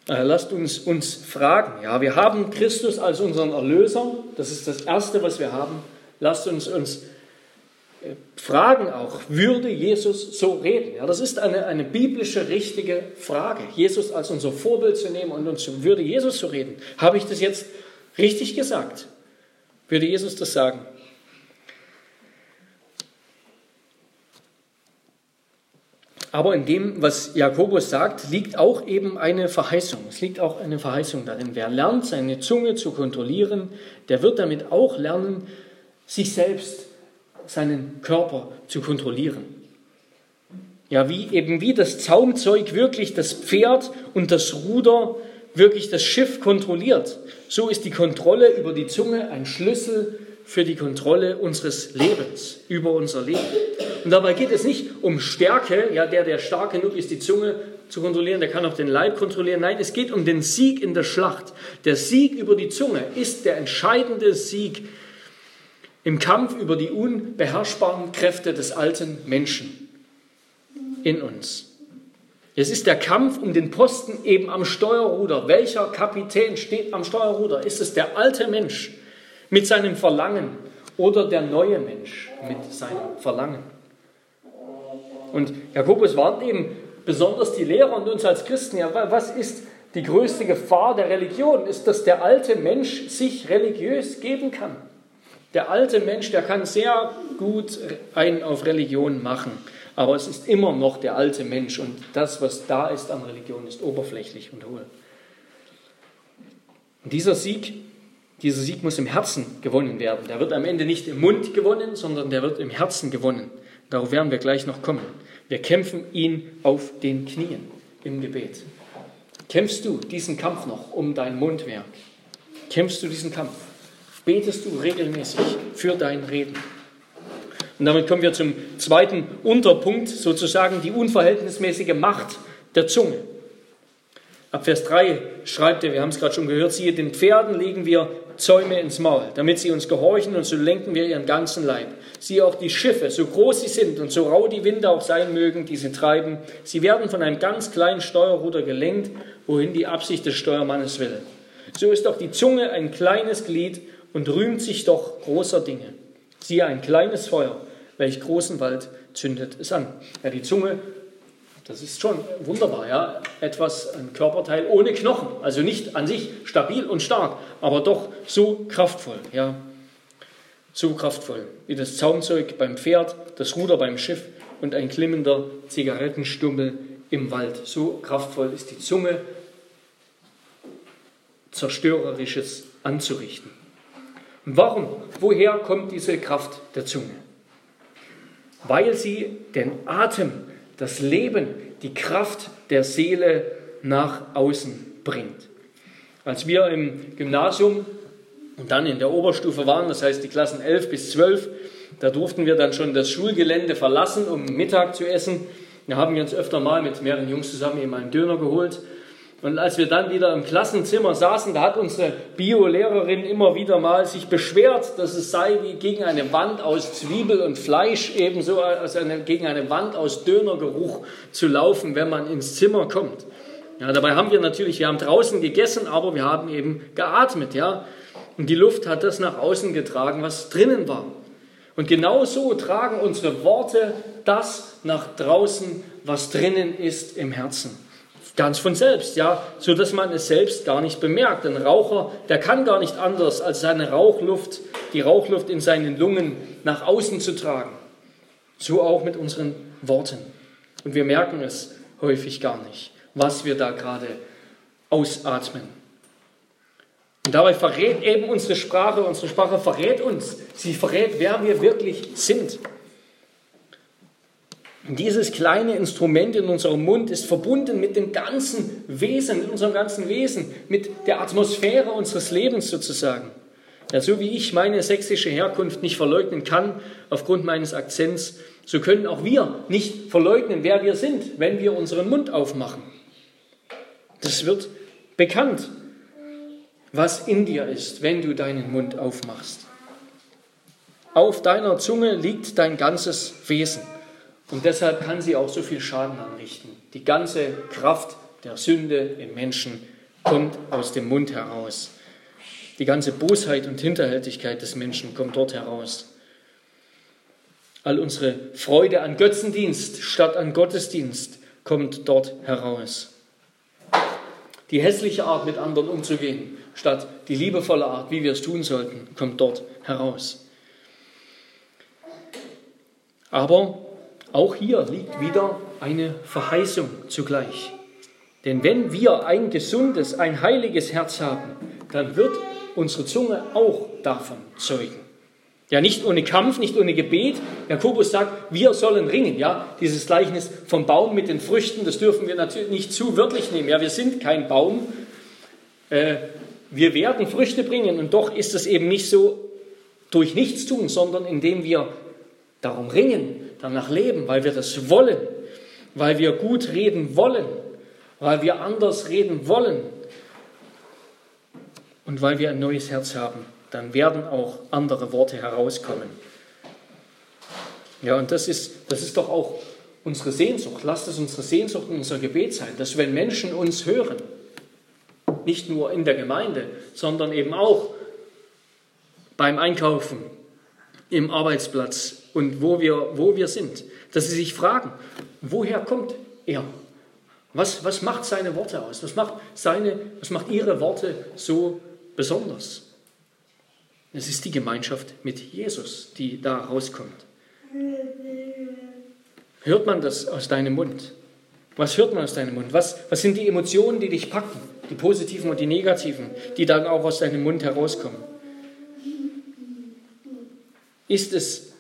lasst uns uns fragen. Ja, wir haben Christus als unseren Erlöser. Das ist das Erste, was wir haben. Lasst uns uns äh, fragen auch, würde Jesus so reden? Ja, das ist eine, eine biblische, richtige Frage. Jesus als unser Vorbild zu nehmen und uns, würde Jesus so reden? Habe ich das jetzt richtig gesagt? Würde Jesus das sagen? Aber in dem, was Jakobus sagt, liegt auch eben eine Verheißung. Es liegt auch eine Verheißung darin. Wer lernt, seine Zunge zu kontrollieren, der wird damit auch lernen, sich selbst, seinen Körper zu kontrollieren. Ja, wie eben wie das Zaumzeug wirklich das Pferd und das Ruder wirklich das Schiff kontrolliert. So ist die Kontrolle über die Zunge ein Schlüssel für die Kontrolle unseres Lebens, über unser Leben. Und dabei geht es nicht um Stärke, ja, der, der stark genug ist, die Zunge zu kontrollieren, der kann auch den Leib kontrollieren. Nein, es geht um den Sieg in der Schlacht. Der Sieg über die Zunge ist der entscheidende Sieg im Kampf über die unbeherrschbaren Kräfte des alten Menschen in uns. Es ist der Kampf um den Posten eben am Steuerruder. Welcher Kapitän steht am Steuerruder? Ist es der alte Mensch mit seinem Verlangen oder der neue Mensch mit seinem Verlangen? Und Jakobus warnt eben besonders die Lehrer und uns als Christen, ja, was ist die größte Gefahr der Religion? Ist, dass der alte Mensch sich religiös geben kann. Der alte Mensch, der kann sehr gut einen auf Religion machen, aber es ist immer noch der alte Mensch und das, was da ist an Religion, ist oberflächlich und hohl. Und dieser Sieg, dieser Sieg muss im Herzen gewonnen werden. Der wird am Ende nicht im Mund gewonnen, sondern der wird im Herzen gewonnen. Darauf werden wir gleich noch kommen. Wir kämpfen ihn auf den Knien im Gebet. Kämpfst du diesen Kampf noch um dein Mundwerk? Kämpfst du diesen Kampf? Betest du regelmäßig für dein Reden? Und damit kommen wir zum zweiten Unterpunkt, sozusagen die unverhältnismäßige Macht der Zunge. Ab Vers 3 schreibt er, wir haben es gerade schon gehört, siehe, den Pferden legen wir Zäume ins Maul, damit sie uns gehorchen und so lenken wir ihren ganzen Leib. Siehe auch die Schiffe, so groß sie sind und so rau die Winde auch sein mögen, die sie treiben, sie werden von einem ganz kleinen Steuerruder gelenkt, wohin die Absicht des Steuermannes will. So ist auch die Zunge ein kleines Glied und rühmt sich doch großer Dinge. Siehe ein kleines Feuer, welch großen Wald zündet es an. Ja, die Zunge, das ist schon wunderbar, ja, etwas, ein Körperteil ohne Knochen, also nicht an sich stabil und stark, aber doch so kraftvoll, ja, so kraftvoll wie das Zaumzeug beim Pferd, das Ruder beim Schiff und ein klimmender Zigarettenstummel im Wald. So kraftvoll ist die Zunge, zerstörerisches anzurichten. Und warum? Woher kommt diese Kraft der Zunge? Weil sie den Atem, das Leben, die Kraft der Seele nach außen bringt. Als wir im Gymnasium und dann in der Oberstufe waren, das heißt die Klassen 11 bis 12, da durften wir dann schon das Schulgelände verlassen, um Mittag zu essen. Da haben wir uns öfter mal mit mehreren Jungs zusammen eben einen Döner geholt und als wir dann wieder im Klassenzimmer saßen, da hat unsere Bio-Lehrerin immer wieder mal sich beschwert, dass es sei wie gegen eine Wand aus Zwiebel und Fleisch, ebenso als eine, gegen eine Wand aus Dönergeruch zu laufen, wenn man ins Zimmer kommt. Ja, dabei haben wir natürlich, wir haben draußen gegessen, aber wir haben eben geatmet, ja. Und die Luft hat das nach außen getragen, was drinnen war. Und genau so tragen unsere Worte das nach draußen, was drinnen ist im Herzen Ganz von selbst, ja, so dass man es selbst gar nicht bemerkt. Ein Raucher, der kann gar nicht anders, als seine Rauchluft, die Rauchluft in seinen Lungen nach außen zu tragen. So auch mit unseren Worten. Und wir merken es häufig gar nicht, was wir da gerade ausatmen. Und dabei verrät eben unsere Sprache, unsere Sprache verrät uns, sie verrät, wer wir wirklich sind. Dieses kleine Instrument in unserem Mund ist verbunden mit dem ganzen Wesen, mit unserem ganzen Wesen, mit der Atmosphäre unseres Lebens sozusagen. Ja, so wie ich meine sächsische Herkunft nicht verleugnen kann aufgrund meines Akzents, so können auch wir nicht verleugnen, wer wir sind, wenn wir unseren Mund aufmachen. Das wird bekannt, was in dir ist, wenn du deinen Mund aufmachst. Auf deiner Zunge liegt dein ganzes Wesen. Und deshalb kann sie auch so viel Schaden anrichten. Die ganze Kraft der Sünde im Menschen kommt aus dem Mund heraus. Die ganze Bosheit und Hinterhältigkeit des Menschen kommt dort heraus. All unsere Freude an Götzendienst statt an Gottesdienst kommt dort heraus. Die hässliche Art, mit anderen umzugehen, statt die liebevolle Art, wie wir es tun sollten, kommt dort heraus. Aber auch hier liegt wieder eine Verheißung zugleich. Denn wenn wir ein gesundes, ein heiliges Herz haben, dann wird unsere Zunge auch davon zeugen. Ja, nicht ohne Kampf, nicht ohne Gebet. Jakobus sagt, wir sollen ringen. Ja, dieses Gleichnis vom Baum mit den Früchten, das dürfen wir natürlich nicht zu wörtlich nehmen. Ja, wir sind kein Baum. Äh, wir werden Früchte bringen und doch ist es eben nicht so durch nichts tun, sondern indem wir darum ringen, danach leben, weil wir das wollen, weil wir gut reden wollen, weil wir anders reden wollen und weil wir ein neues Herz haben, dann werden auch andere Worte herauskommen. Ja, und das ist, das ist doch auch unsere Sehnsucht. Lasst es unsere Sehnsucht und unser Gebet sein, dass wenn Menschen uns hören, nicht nur in der Gemeinde, sondern eben auch beim Einkaufen, im Arbeitsplatz und wo wir, wo wir sind, dass sie sich fragen, woher kommt er? Was, was macht seine Worte aus? Was macht, seine, was macht ihre Worte so besonders? Es ist die Gemeinschaft mit Jesus, die da rauskommt. Hört man das aus deinem Mund? Was hört man aus deinem Mund? Was, was sind die Emotionen, die dich packen? Die positiven und die negativen, die dann auch aus deinem Mund herauskommen? Ist es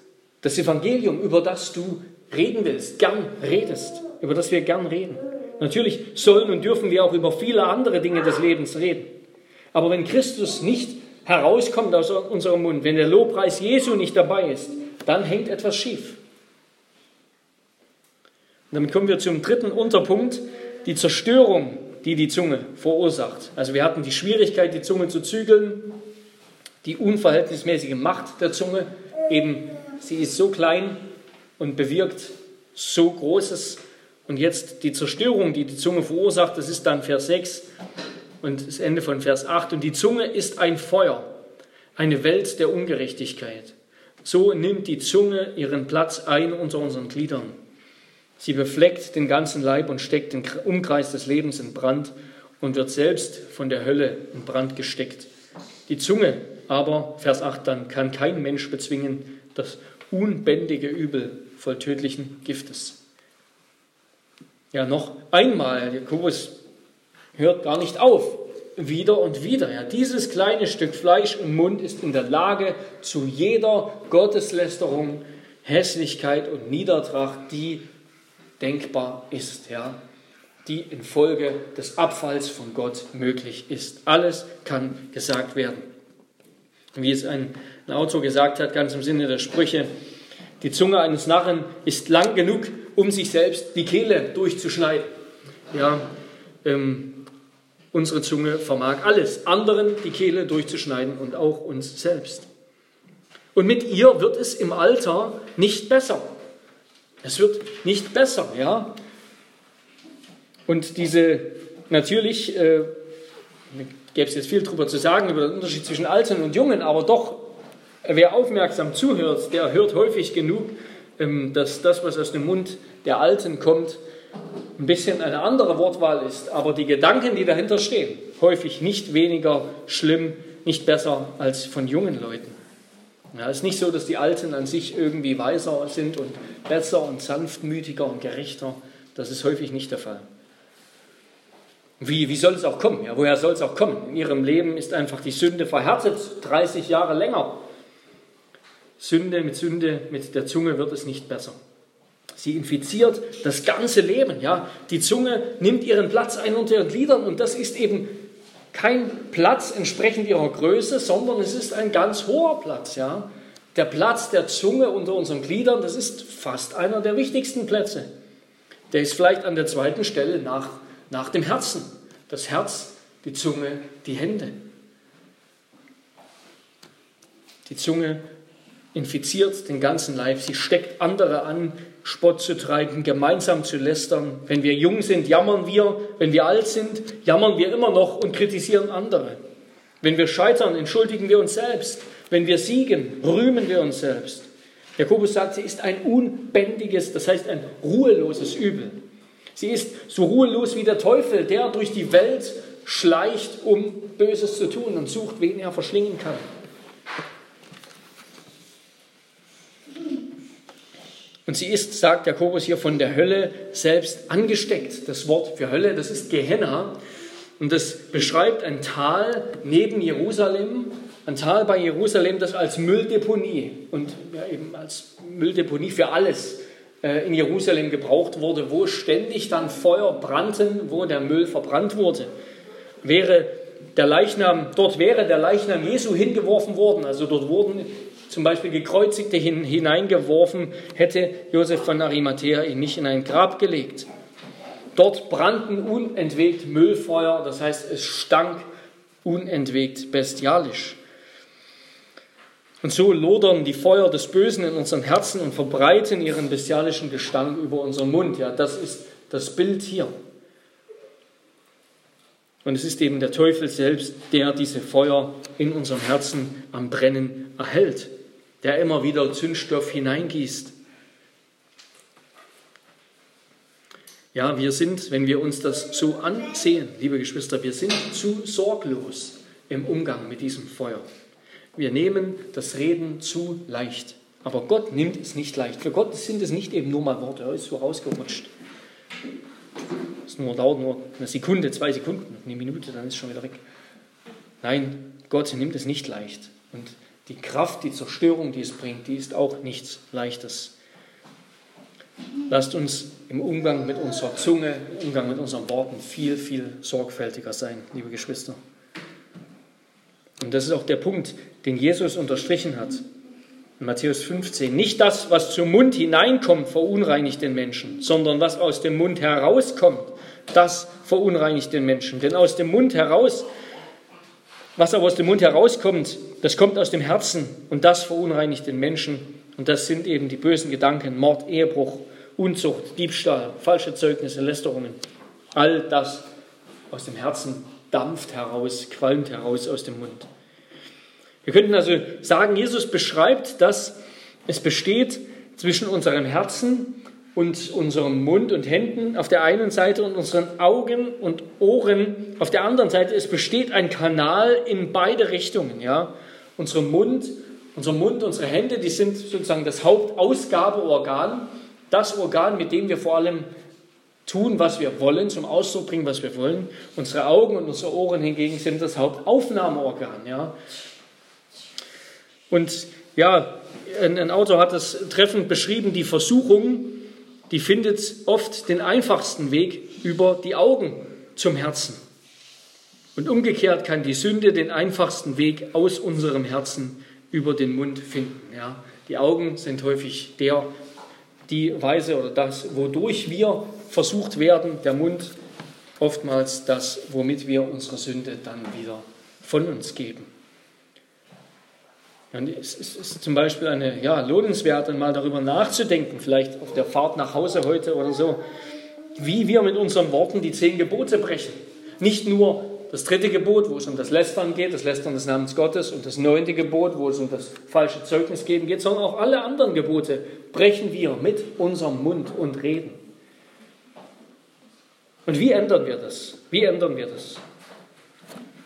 das Evangelium, über das du reden willst, gern redest, über das wir gern reden? Natürlich sollen und dürfen wir auch über viele andere Dinge des Lebens reden. Aber wenn Christus nicht herauskommt aus unserem Mund, wenn der Lobpreis Jesu nicht dabei ist, dann hängt etwas schief. Und damit kommen wir zum dritten Unterpunkt, die Zerstörung, die die Zunge verursacht. Also wir hatten die Schwierigkeit, die Zunge zu zügeln, die unverhältnismäßige Macht der Zunge, eben sie ist so klein und bewirkt so Großes. Und jetzt die Zerstörung, die die Zunge verursacht, das ist dann Vers 6 und das Ende von Vers 8. Und die Zunge ist ein Feuer, eine Welt der Ungerechtigkeit. So nimmt die Zunge ihren Platz ein unter unseren Gliedern. Sie befleckt den ganzen Leib und steckt den Umkreis des Lebens in Brand und wird selbst von der Hölle in Brand gesteckt. Die Zunge aber, Vers 8 dann, kann kein Mensch bezwingen das unbändige Übel voll tödlichen Giftes. Ja, noch einmal, Jakobus hört gar nicht auf, wieder und wieder. Ja, dieses kleine Stück Fleisch im Mund ist in der Lage zu jeder Gotteslästerung, Hässlichkeit und Niedertracht, die denkbar ist, ja, die infolge des Abfalls von Gott möglich ist. Alles kann gesagt werden. Wie es ein, Autor gesagt hat, ganz im Sinne der Sprüche, die Zunge eines Narren ist lang genug, um sich selbst die Kehle durchzuschneiden. Ja, ähm, Unsere Zunge vermag alles, anderen die Kehle durchzuschneiden und auch uns selbst. Und mit ihr wird es im Alter nicht besser. Es wird nicht besser, ja. Und diese, natürlich, äh, gäbe es jetzt viel darüber zu sagen, über den Unterschied zwischen Alten und Jungen, aber doch, wer aufmerksam zuhört, der hört häufig genug, ähm, dass das, was aus dem Mund der Alten kommt, ein bisschen eine andere Wortwahl ist, aber die Gedanken, die dahinter stehen, häufig nicht weniger schlimm, nicht besser als von jungen Leuten. Ja, es ist nicht so, dass die Alten an sich irgendwie weiser sind und besser und sanftmütiger und gerechter. Das ist häufig nicht der Fall. Wie, wie soll es auch kommen? Ja, woher soll es auch kommen? In ihrem Leben ist einfach die Sünde verhärtet, 30 Jahre länger. Sünde mit Sünde, mit der Zunge wird es nicht besser. Sie infiziert das ganze Leben. Ja? Die Zunge nimmt ihren Platz ein unter ihren Gliedern und das ist eben kein Platz entsprechend ihrer Größe, sondern es ist ein ganz hoher Platz. Ja? Der Platz der Zunge unter unseren Gliedern, das ist fast einer der wichtigsten Plätze. Der ist vielleicht an der zweiten Stelle nach, nach dem Herzen. Das Herz, die Zunge, die Hände. Die Zunge infiziert den ganzen Leib. Sie steckt andere an, Spott zu treiben, gemeinsam zu lästern. Wenn wir jung sind, jammern wir. Wenn wir alt sind, jammern wir immer noch und kritisieren andere. Wenn wir scheitern, entschuldigen wir uns selbst. Wenn wir siegen, rühmen wir uns selbst. Jakobus sagt, sie ist ein unbändiges, das heißt ein ruheloses Übel. Sie ist so ruhelos wie der Teufel, der durch die Welt schleicht, um Böses zu tun und sucht, wen er verschlingen kann. Und sie ist, sagt Jakobus hier, von der Hölle selbst angesteckt. Das Wort für Hölle, das ist Gehenna. Und das beschreibt ein Tal neben Jerusalem, ein Tal bei Jerusalem, das als Mülldeponie und ja, eben als Mülldeponie für alles äh, in Jerusalem gebraucht wurde, wo ständig dann Feuer brannten, wo der Müll verbrannt wurde. Wäre der Leichnam, dort wäre der Leichnam Jesu hingeworfen worden, also dort wurden zum Beispiel Gekreuzigte hineingeworfen, hätte Josef von Arimathea ihn nicht in ein Grab gelegt. Dort brannten unentwegt Müllfeuer, das heißt, es stank unentwegt bestialisch. Und so lodern die Feuer des Bösen in unseren Herzen und verbreiten ihren bestialischen Gestank über unseren Mund. Ja, das ist das Bild hier. Und es ist eben der Teufel selbst, der diese Feuer in unserem Herzen am Brennen erhält der immer wieder Zündstoff hineingießt. Ja, wir sind, wenn wir uns das so ansehen, liebe Geschwister, wir sind zu sorglos im Umgang mit diesem Feuer. Wir nehmen das Reden zu leicht. Aber Gott nimmt es nicht leicht. Für Gott sind es nicht eben nur mal Worte, er ist so rausgerutscht. Es nur, dauert nur eine Sekunde, zwei Sekunden, eine Minute, dann ist es schon wieder weg. Nein, Gott nimmt es nicht leicht. Die Kraft, die Zerstörung, die es bringt, die ist auch nichts Leichtes. Lasst uns im Umgang mit unserer Zunge, im Umgang mit unseren Worten viel, viel sorgfältiger sein, liebe Geschwister. Und das ist auch der Punkt, den Jesus unterstrichen hat. In Matthäus 15. Nicht das, was zum Mund hineinkommt, verunreinigt den Menschen, sondern was aus dem Mund herauskommt, das verunreinigt den Menschen. Denn aus dem Mund heraus was aber aus dem Mund herauskommt, das kommt aus dem Herzen und das verunreinigt den Menschen. Und das sind eben die bösen Gedanken, Mord, Ehebruch, Unzucht, Diebstahl, falsche Zeugnisse, Lästerungen. All das aus dem Herzen dampft heraus, qualmt heraus aus dem Mund. Wir könnten also sagen, Jesus beschreibt, dass es besteht zwischen unserem Herzen und unserem Mund und Händen auf der einen Seite und unseren Augen und Ohren auf der anderen Seite. Es besteht ein Kanal in beide Richtungen. Ja? Unsere Mund, unser Mund, unsere Hände, die sind sozusagen das Hauptausgabeorgan, das Organ, mit dem wir vor allem tun, was wir wollen, zum Ausdruck bringen, was wir wollen. Unsere Augen und unsere Ohren hingegen sind das Hauptaufnahmeorgan. Ja? Und ja, ein Autor hat das treffend beschrieben, die Versuchung, die findet oft den einfachsten Weg über die Augen zum Herzen. Und umgekehrt kann die Sünde den einfachsten Weg aus unserem Herzen über den Mund finden. Ja, die Augen sind häufig der, die Weise oder das, wodurch wir versucht werden, der Mund oftmals das, womit wir unsere Sünde dann wieder von uns geben. Und es ist zum Beispiel eine, ja, lohnenswert, mal darüber nachzudenken, vielleicht auf der Fahrt nach Hause heute oder so, wie wir mit unseren Worten die zehn Gebote brechen. Nicht nur das dritte Gebot, wo es um das Lästern geht, das Lästern des Namens Gottes, und das neunte Gebot, wo es um das falsche Zeugnis geben geht, sondern auch alle anderen Gebote brechen wir mit unserem Mund und Reden. Und wie ändern wir das? Wie ändern wir das?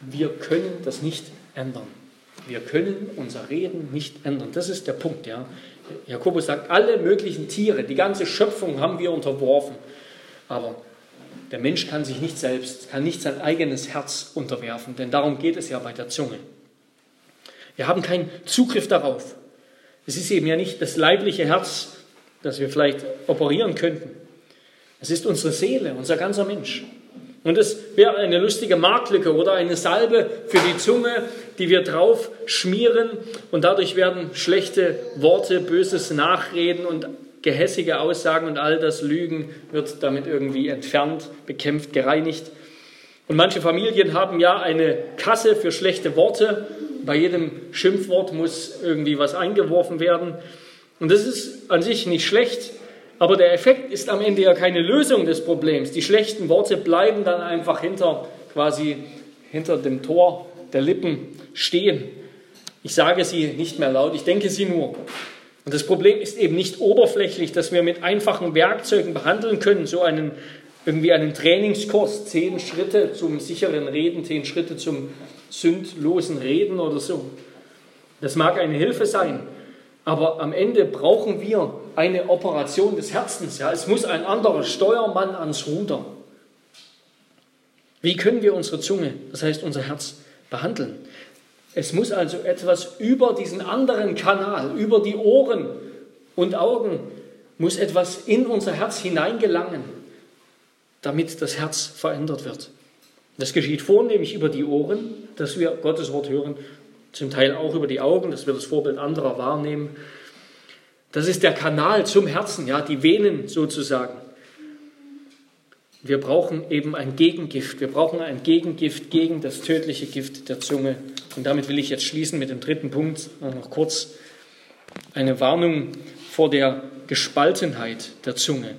Wir können das nicht ändern. Wir können unser Reden nicht ändern. Das ist der Punkt. Ja. Jakobus sagt, alle möglichen Tiere, die ganze Schöpfung haben wir unterworfen. Aber der Mensch kann sich nicht selbst, kann nicht sein eigenes Herz unterwerfen, denn darum geht es ja bei der Zunge. Wir haben keinen Zugriff darauf. Es ist eben ja nicht das leibliche Herz, das wir vielleicht operieren könnten. Es ist unsere Seele, unser ganzer Mensch. Und es wäre eine lustige Marktlücke oder eine Salbe für die Zunge, die wir drauf schmieren und dadurch werden schlechte Worte, böses Nachreden und gehässige Aussagen und all das Lügen wird damit irgendwie entfernt, bekämpft, gereinigt. Und manche Familien haben ja eine Kasse für schlechte Worte. Bei jedem Schimpfwort muss irgendwie was eingeworfen werden. Und das ist an sich nicht schlecht, aber der Effekt ist am Ende ja keine Lösung des Problems. Die schlechten Worte bleiben dann einfach hinter quasi hinter dem Tor der Lippen stehen. Ich sage sie nicht mehr laut, ich denke sie nur. Und das Problem ist eben nicht oberflächlich, dass wir mit einfachen Werkzeugen behandeln können, so einen irgendwie einen Trainingskurs, zehn Schritte zum sicheren Reden, zehn Schritte zum sündlosen Reden oder so. Das mag eine Hilfe sein, aber am Ende brauchen wir eine Operation des Herzens. Ja, es muss ein anderer Steuermann ans Ruder. Wie können wir unsere Zunge, das heißt unser Herz, behandeln? Es muss also etwas über diesen anderen Kanal, über die Ohren und Augen, muss etwas in unser Herz hineingelangen, damit das Herz verändert wird. Das geschieht vornehmlich über die Ohren, dass wir Gottes Wort hören zum Teil auch über die Augen, dass wir das Vorbild anderer wahrnehmen. Das ist der Kanal zum Herzen, ja, die Venen sozusagen. Wir brauchen eben ein Gegengift. Wir brauchen ein Gegengift gegen das tödliche Gift der Zunge. Und damit will ich jetzt schließen mit dem dritten Punkt. Noch kurz eine Warnung vor der Gespaltenheit der Zunge.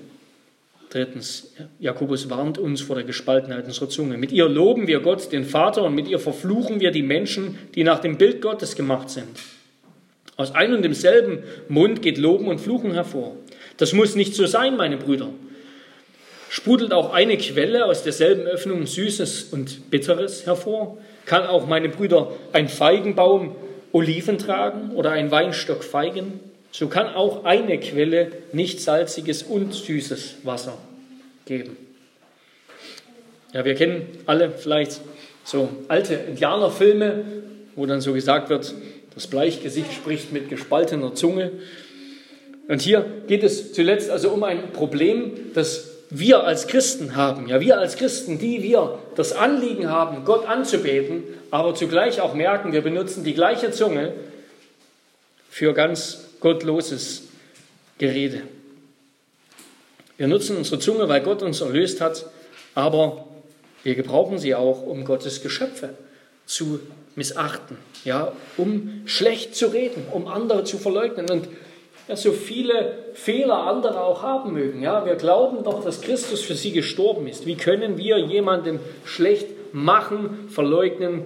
Drittens, Jakobus warnt uns vor der Gespaltenheit unserer Zunge. Mit ihr loben wir Gott, den Vater, und mit ihr verfluchen wir die Menschen, die nach dem Bild Gottes gemacht sind. Aus einem und demselben Mund geht Loben und Fluchen hervor. Das muss nicht so sein, meine Brüder. Sprudelt auch eine Quelle aus derselben Öffnung Süßes und Bitteres hervor? Kann auch, meine Brüder, ein Feigenbaum Oliven tragen oder ein Weinstock Feigen? So kann auch eine Quelle nicht salziges und süßes Wasser geben. Ja, wir kennen alle vielleicht so alte Indianerfilme, wo dann so gesagt wird, das Bleichgesicht spricht mit gespaltener Zunge. Und hier geht es zuletzt also um ein Problem, das wir als Christen haben. Ja, wir als Christen, die wir das Anliegen haben, Gott anzubeten, aber zugleich auch merken, wir benutzen die gleiche Zunge für ganz gottloses Gerede. Wir nutzen unsere Zunge, weil Gott uns erlöst hat, aber wir gebrauchen sie auch, um Gottes Geschöpfe zu missachten, ja, um schlecht zu reden, um andere zu verleugnen und ja, so viele Fehler andere auch haben mögen. Ja, wir glauben doch, dass Christus für sie gestorben ist. Wie können wir jemanden schlecht machen, verleugnen,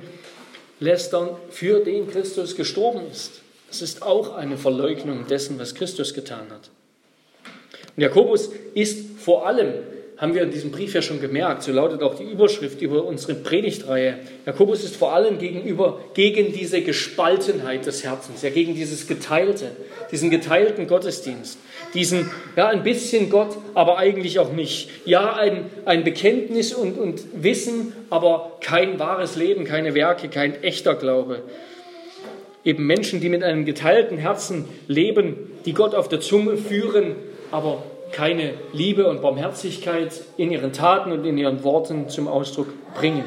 lästern, für den Christus gestorben ist? Das ist auch eine Verleugnung dessen, was Christus getan hat. Und Jakobus ist vor allem, haben wir in diesem Brief ja schon gemerkt, so lautet auch die Überschrift über unsere Predigtreihe. Jakobus ist vor allem gegenüber, gegen diese Gespaltenheit des Herzens, ja, gegen dieses Geteilte, diesen geteilten Gottesdienst, diesen, ja, ein bisschen Gott, aber eigentlich auch nicht. Ja, ein, ein Bekenntnis und, und Wissen, aber kein wahres Leben, keine Werke, kein echter Glaube eben Menschen, die mit einem geteilten Herzen leben, die Gott auf der Zunge führen, aber keine Liebe und Barmherzigkeit in ihren Taten und in ihren Worten zum Ausdruck bringen.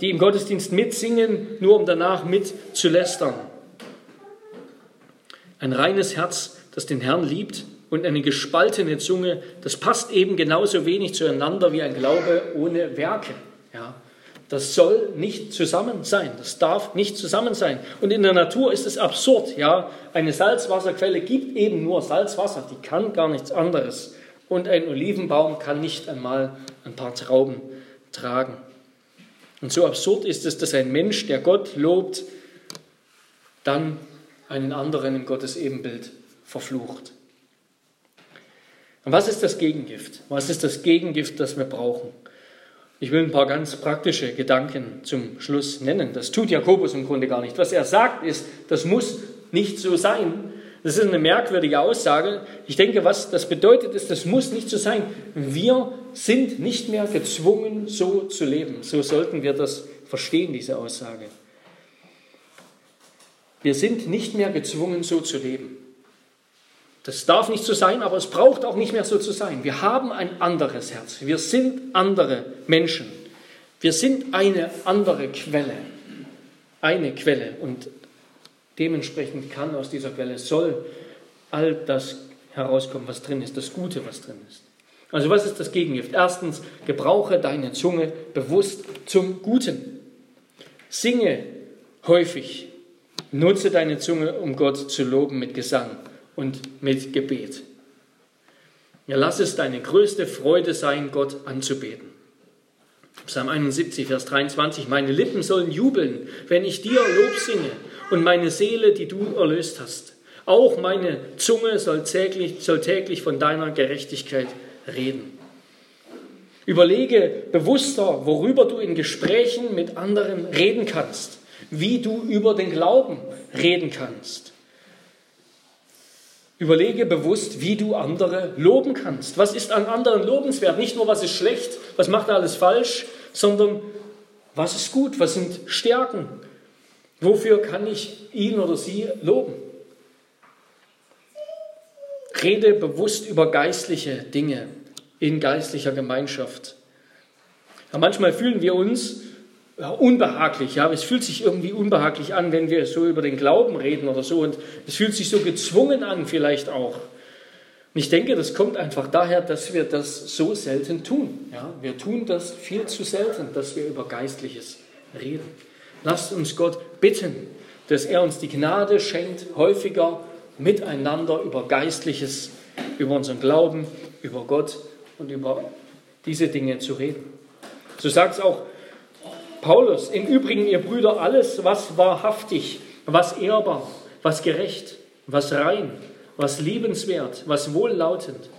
Die im Gottesdienst mitsingen, nur um danach mitzulästern. Ein reines Herz, das den Herrn liebt und eine gespaltene Zunge, das passt eben genauso wenig zueinander wie ein Glaube ohne Werke. Ja, das soll nicht zusammen sein. Das darf nicht zusammen sein. Und in der Natur ist es absurd. Ja, eine Salzwasserquelle gibt eben nur Salzwasser. Die kann gar nichts anderes. Und ein Olivenbaum kann nicht einmal ein paar Trauben tragen. Und so absurd ist es, dass ein Mensch, der Gott lobt, dann einen anderen in Gottes Ebenbild verflucht. Und was ist das Gegengift? Was ist das Gegengift, das wir brauchen? Ich will ein paar ganz praktische Gedanken zum Schluss nennen. Das tut Jakobus im Grunde gar nicht. Was er sagt ist, das muss nicht so sein. Das ist eine merkwürdige Aussage. Ich denke, was das bedeutet, ist, das muss nicht so sein. Wir sind nicht mehr gezwungen, so zu leben. So sollten wir das verstehen, diese Aussage. Wir sind nicht mehr gezwungen, so zu leben. Das darf nicht so sein, aber es braucht auch nicht mehr so zu sein. Wir haben ein anderes Herz. Wir sind andere Menschen. Wir sind eine andere Quelle. Eine Quelle. Und dementsprechend kann aus dieser Quelle, soll all das herauskommen, was drin ist, das Gute, was drin ist. Also was ist das Gegengift? Erstens, gebrauche deine Zunge bewusst zum Guten. Singe häufig. Nutze deine Zunge, um Gott zu loben mit Gesang und mit Gebet. Ja, lass es deine größte Freude sein, Gott anzubeten. Psalm 71, Vers 23, meine Lippen sollen jubeln, wenn ich dir Lob singe und meine Seele, die du erlöst hast. Auch meine Zunge soll täglich, soll täglich von deiner Gerechtigkeit reden. Überlege bewusster, worüber du in Gesprächen mit anderen reden kannst, wie du über den Glauben reden kannst. Überlege bewusst, wie du andere loben kannst. Was ist an anderen lobenswert? Nicht nur, was ist schlecht, was macht er alles falsch, sondern was ist gut, was sind Stärken. Wofür kann ich ihn oder sie loben? Rede bewusst über geistliche Dinge in geistlicher Gemeinschaft. Ja, manchmal fühlen wir uns ja, unbehaglich. Ja, es fühlt sich irgendwie unbehaglich an, wenn wir so über den Glauben reden oder so. Und es fühlt sich so gezwungen an, vielleicht auch. Und ich denke, das kommt einfach daher, dass wir das so selten tun. Ja, wir tun das viel zu selten, dass wir über Geistliches reden. Lasst uns Gott bitten, dass er uns die Gnade schenkt, häufiger miteinander über Geistliches, über unseren Glauben, über Gott und über diese Dinge zu reden. So sagt es auch Paulus, im Übrigen, ihr Brüder, alles, was wahrhaftig, was ehrbar, was gerecht, was rein, was liebenswert, was wohllautend,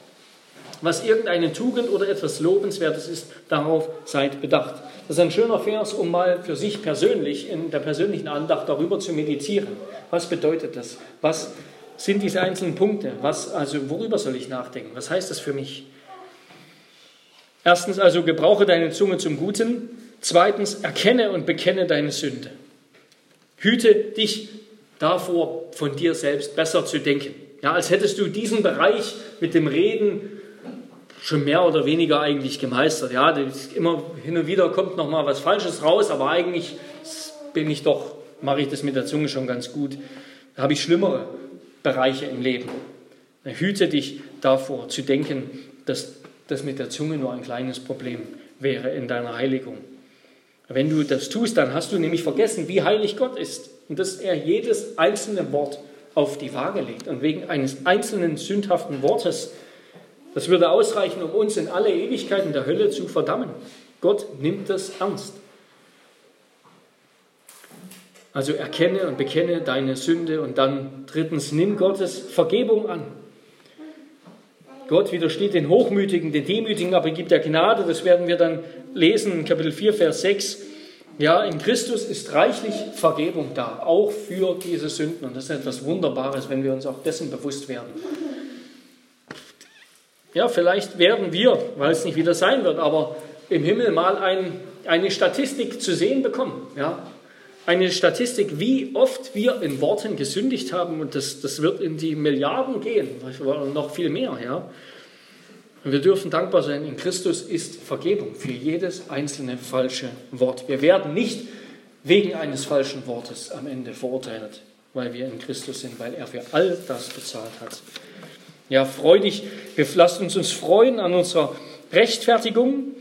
was irgendeine Tugend oder etwas Lobenswertes ist, darauf seid bedacht. Das ist ein schöner Vers, um mal für sich persönlich in der persönlichen Andacht darüber zu meditieren. Was bedeutet das? Was sind diese einzelnen Punkte? Was, also worüber soll ich nachdenken? Was heißt das für mich? Erstens also, gebrauche deine Zunge zum Guten. Zweitens, erkenne und bekenne deine Sünde. Hüte dich davor, von dir selbst besser zu denken. Ja, als hättest du diesen Bereich mit dem Reden schon mehr oder weniger eigentlich gemeistert. Ja, immer hin und wieder kommt noch mal was Falsches raus, aber eigentlich bin ich doch, mache ich das mit der Zunge schon ganz gut. Da habe ich schlimmere Bereiche im Leben. Hüte dich davor zu denken, dass das mit der Zunge nur ein kleines Problem wäre in deiner Heiligung. Wenn du das tust, dann hast du nämlich vergessen, wie heilig Gott ist und dass er jedes einzelne Wort auf die Waage legt. Und wegen eines einzelnen sündhaften Wortes, das würde ausreichen, um uns in alle Ewigkeiten der Hölle zu verdammen. Gott nimmt das ernst. Also erkenne und bekenne deine Sünde und dann drittens nimm Gottes Vergebung an. Gott widersteht den Hochmütigen, den Demütigen, aber gibt der Gnade. Das werden wir dann lesen in Kapitel 4, Vers 6. Ja, in Christus ist reichlich Vergebung da, auch für diese Sünden. Und das ist etwas Wunderbares, wenn wir uns auch dessen bewusst werden. Ja, vielleicht werden wir, weil es nicht wieder sein wird, aber im Himmel mal ein, eine Statistik zu sehen bekommen. Ja, eine Statistik, wie oft wir in Worten gesündigt haben, und das, das wird in die Milliarden gehen, noch viel mehr. Ja. Und wir dürfen dankbar sein, in Christus ist Vergebung für jedes einzelne falsche Wort. Wir werden nicht wegen eines falschen Wortes am Ende verurteilt, weil wir in Christus sind, weil er für all das bezahlt hat. Ja, freudig, wir lassen uns, uns freuen an unserer Rechtfertigung,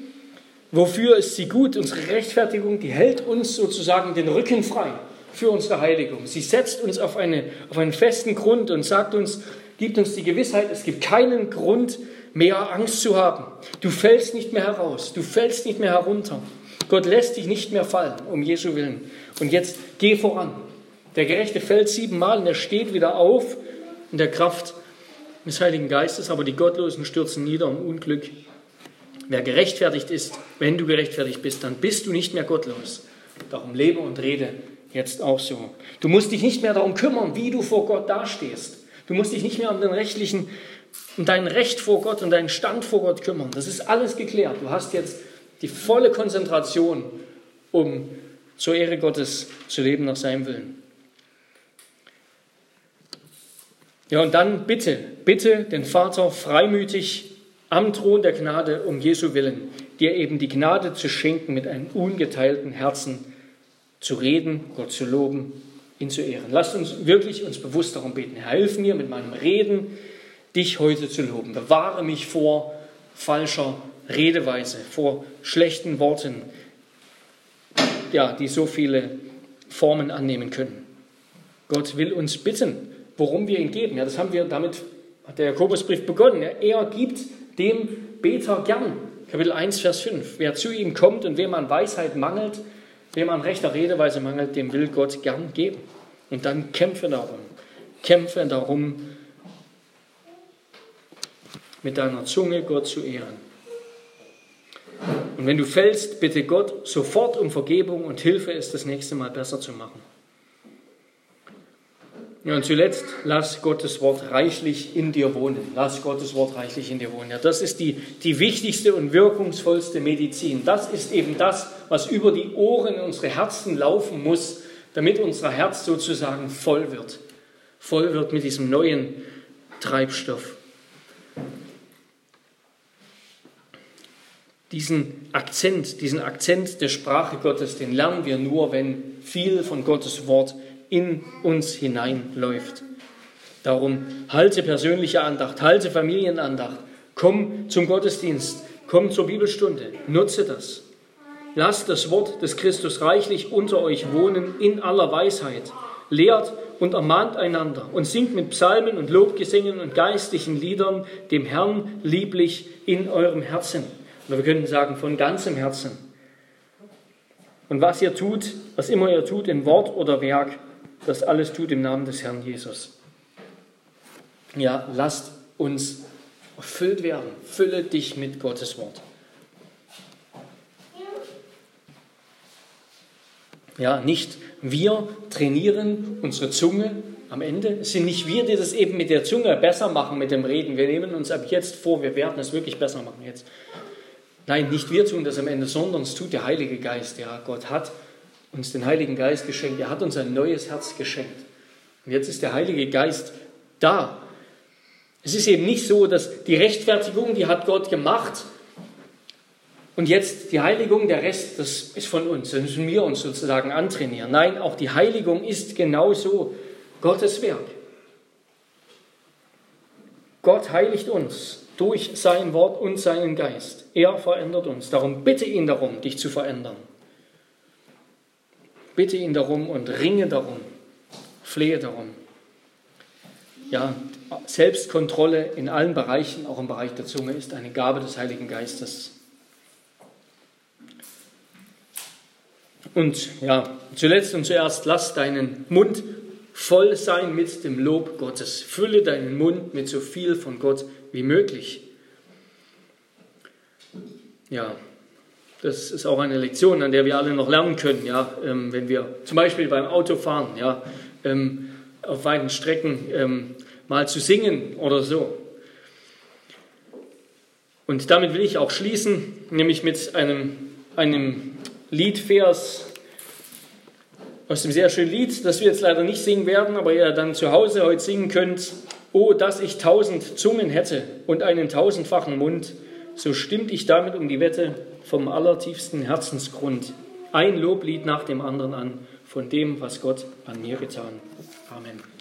Wofür ist sie gut? Unsere Rechtfertigung, die hält uns sozusagen den Rücken frei für unsere Heiligung. Sie setzt uns auf, eine, auf einen festen Grund und sagt uns, gibt uns die Gewissheit, es gibt keinen Grund mehr Angst zu haben. Du fällst nicht mehr heraus, du fällst nicht mehr herunter. Gott lässt dich nicht mehr fallen, um Jesu Willen. Und jetzt geh voran. Der Gerechte fällt siebenmal und er steht wieder auf in der Kraft des Heiligen Geistes, aber die Gottlosen stürzen nieder im Unglück. Wer gerechtfertigt ist, wenn du gerechtfertigt bist, dann bist du nicht mehr gottlos. Darum lebe und rede jetzt auch so. Du musst dich nicht mehr darum kümmern, wie du vor Gott dastehst. Du musst dich nicht mehr um den rechtlichen, um dein Recht vor Gott und deinen Stand vor Gott kümmern. Das ist alles geklärt. Du hast jetzt die volle Konzentration, um zur Ehre Gottes zu leben nach seinem Willen. Ja, und dann bitte, bitte den Vater freimütig am Thron der Gnade um Jesu Willen, dir eben die Gnade zu schenken, mit einem ungeteilten Herzen zu reden, Gott zu loben, ihn zu ehren. Lasst uns wirklich uns bewusst darum beten. Herr, hilf mir mit meinem Reden, dich heute zu loben. Bewahre mich vor falscher Redeweise, vor schlechten Worten, ja, die so viele Formen annehmen können. Gott will uns bitten, worum wir ihn geben. Ja, das haben wir, damit hat der Jakobusbrief begonnen. Ja, er gibt dem Beter gern. Kapitel 1, Vers 5. Wer zu ihm kommt und wem an Weisheit mangelt, wem an rechter Redeweise mangelt, dem will Gott gern geben. Und dann kämpfe darum. Kämpfe darum, mit deiner Zunge Gott zu ehren. Und wenn du fällst, bitte Gott sofort um Vergebung und Hilfe, es das nächste Mal besser zu machen. Ja, und zuletzt, lass Gottes Wort reichlich in dir wohnen. Lass Gottes Wort reichlich in dir wohnen. Ja, das ist die, die wichtigste und wirkungsvollste Medizin. Das ist eben das, was über die Ohren in unsere Herzen laufen muss, damit unser Herz sozusagen voll wird. Voll wird mit diesem neuen Treibstoff. Diesen Akzent, diesen Akzent der Sprache Gottes, den lernen wir nur, wenn viel von Gottes Wort in uns hineinläuft. Darum halte persönliche Andacht, halte Familienandacht, komm zum Gottesdienst, komm zur Bibelstunde, nutze das. Lasst das Wort des Christus reichlich unter euch wohnen in aller Weisheit. Lehrt und ermahnt einander und singt mit Psalmen und Lobgesängen und geistlichen Liedern dem Herrn lieblich in eurem Herzen. Oder wir könnten sagen, von ganzem Herzen. Und was ihr tut, was immer ihr tut, in Wort oder Werk, das alles tut im Namen des Herrn Jesus. Ja, lasst uns erfüllt werden. Fülle dich mit Gottes Wort. Ja, nicht wir trainieren unsere Zunge am Ende. Es sind nicht wir, die das eben mit der Zunge besser machen, mit dem Reden. Wir nehmen uns ab jetzt vor, wir werden es wirklich besser machen jetzt. Nein, nicht wir tun das am Ende, sondern es tut der Heilige Geist. Ja, Gott hat uns den Heiligen Geist geschenkt. Er hat uns ein neues Herz geschenkt. Und jetzt ist der Heilige Geist da. Es ist eben nicht so, dass die Rechtfertigung, die hat Gott gemacht. Und jetzt die Heiligung, der Rest, das ist von uns. Das müssen wir uns sozusagen antrainieren. Nein, auch die Heiligung ist genauso Gottes Werk. Gott heiligt uns durch sein Wort und seinen Geist. Er verändert uns. Darum bitte ihn darum, dich zu verändern. Bitte ihn darum und ringe darum, flehe darum. Ja, Selbstkontrolle in allen Bereichen, auch im Bereich der Zunge, ist eine Gabe des Heiligen Geistes. Und ja, zuletzt und zuerst lass deinen Mund voll sein mit dem Lob Gottes. Fülle deinen Mund mit so viel von Gott wie möglich. Ja, das ist auch eine Lektion, an der wir alle noch lernen können, ja, ähm, wenn wir zum Beispiel beim Autofahren, ja, ähm, auf weiten Strecken ähm, mal zu singen oder so. Und damit will ich auch schließen, nämlich mit einem, einem Liedvers aus dem sehr schönen Lied, das wir jetzt leider nicht singen werden, aber ihr dann zu Hause heute singen könnt. Oh, dass ich tausend Zungen hätte und einen tausendfachen Mund, so stimmt ich damit um die Wette vom allertiefsten Herzensgrund ein Loblied nach dem anderen an von dem, was Gott an mir getan. Amen.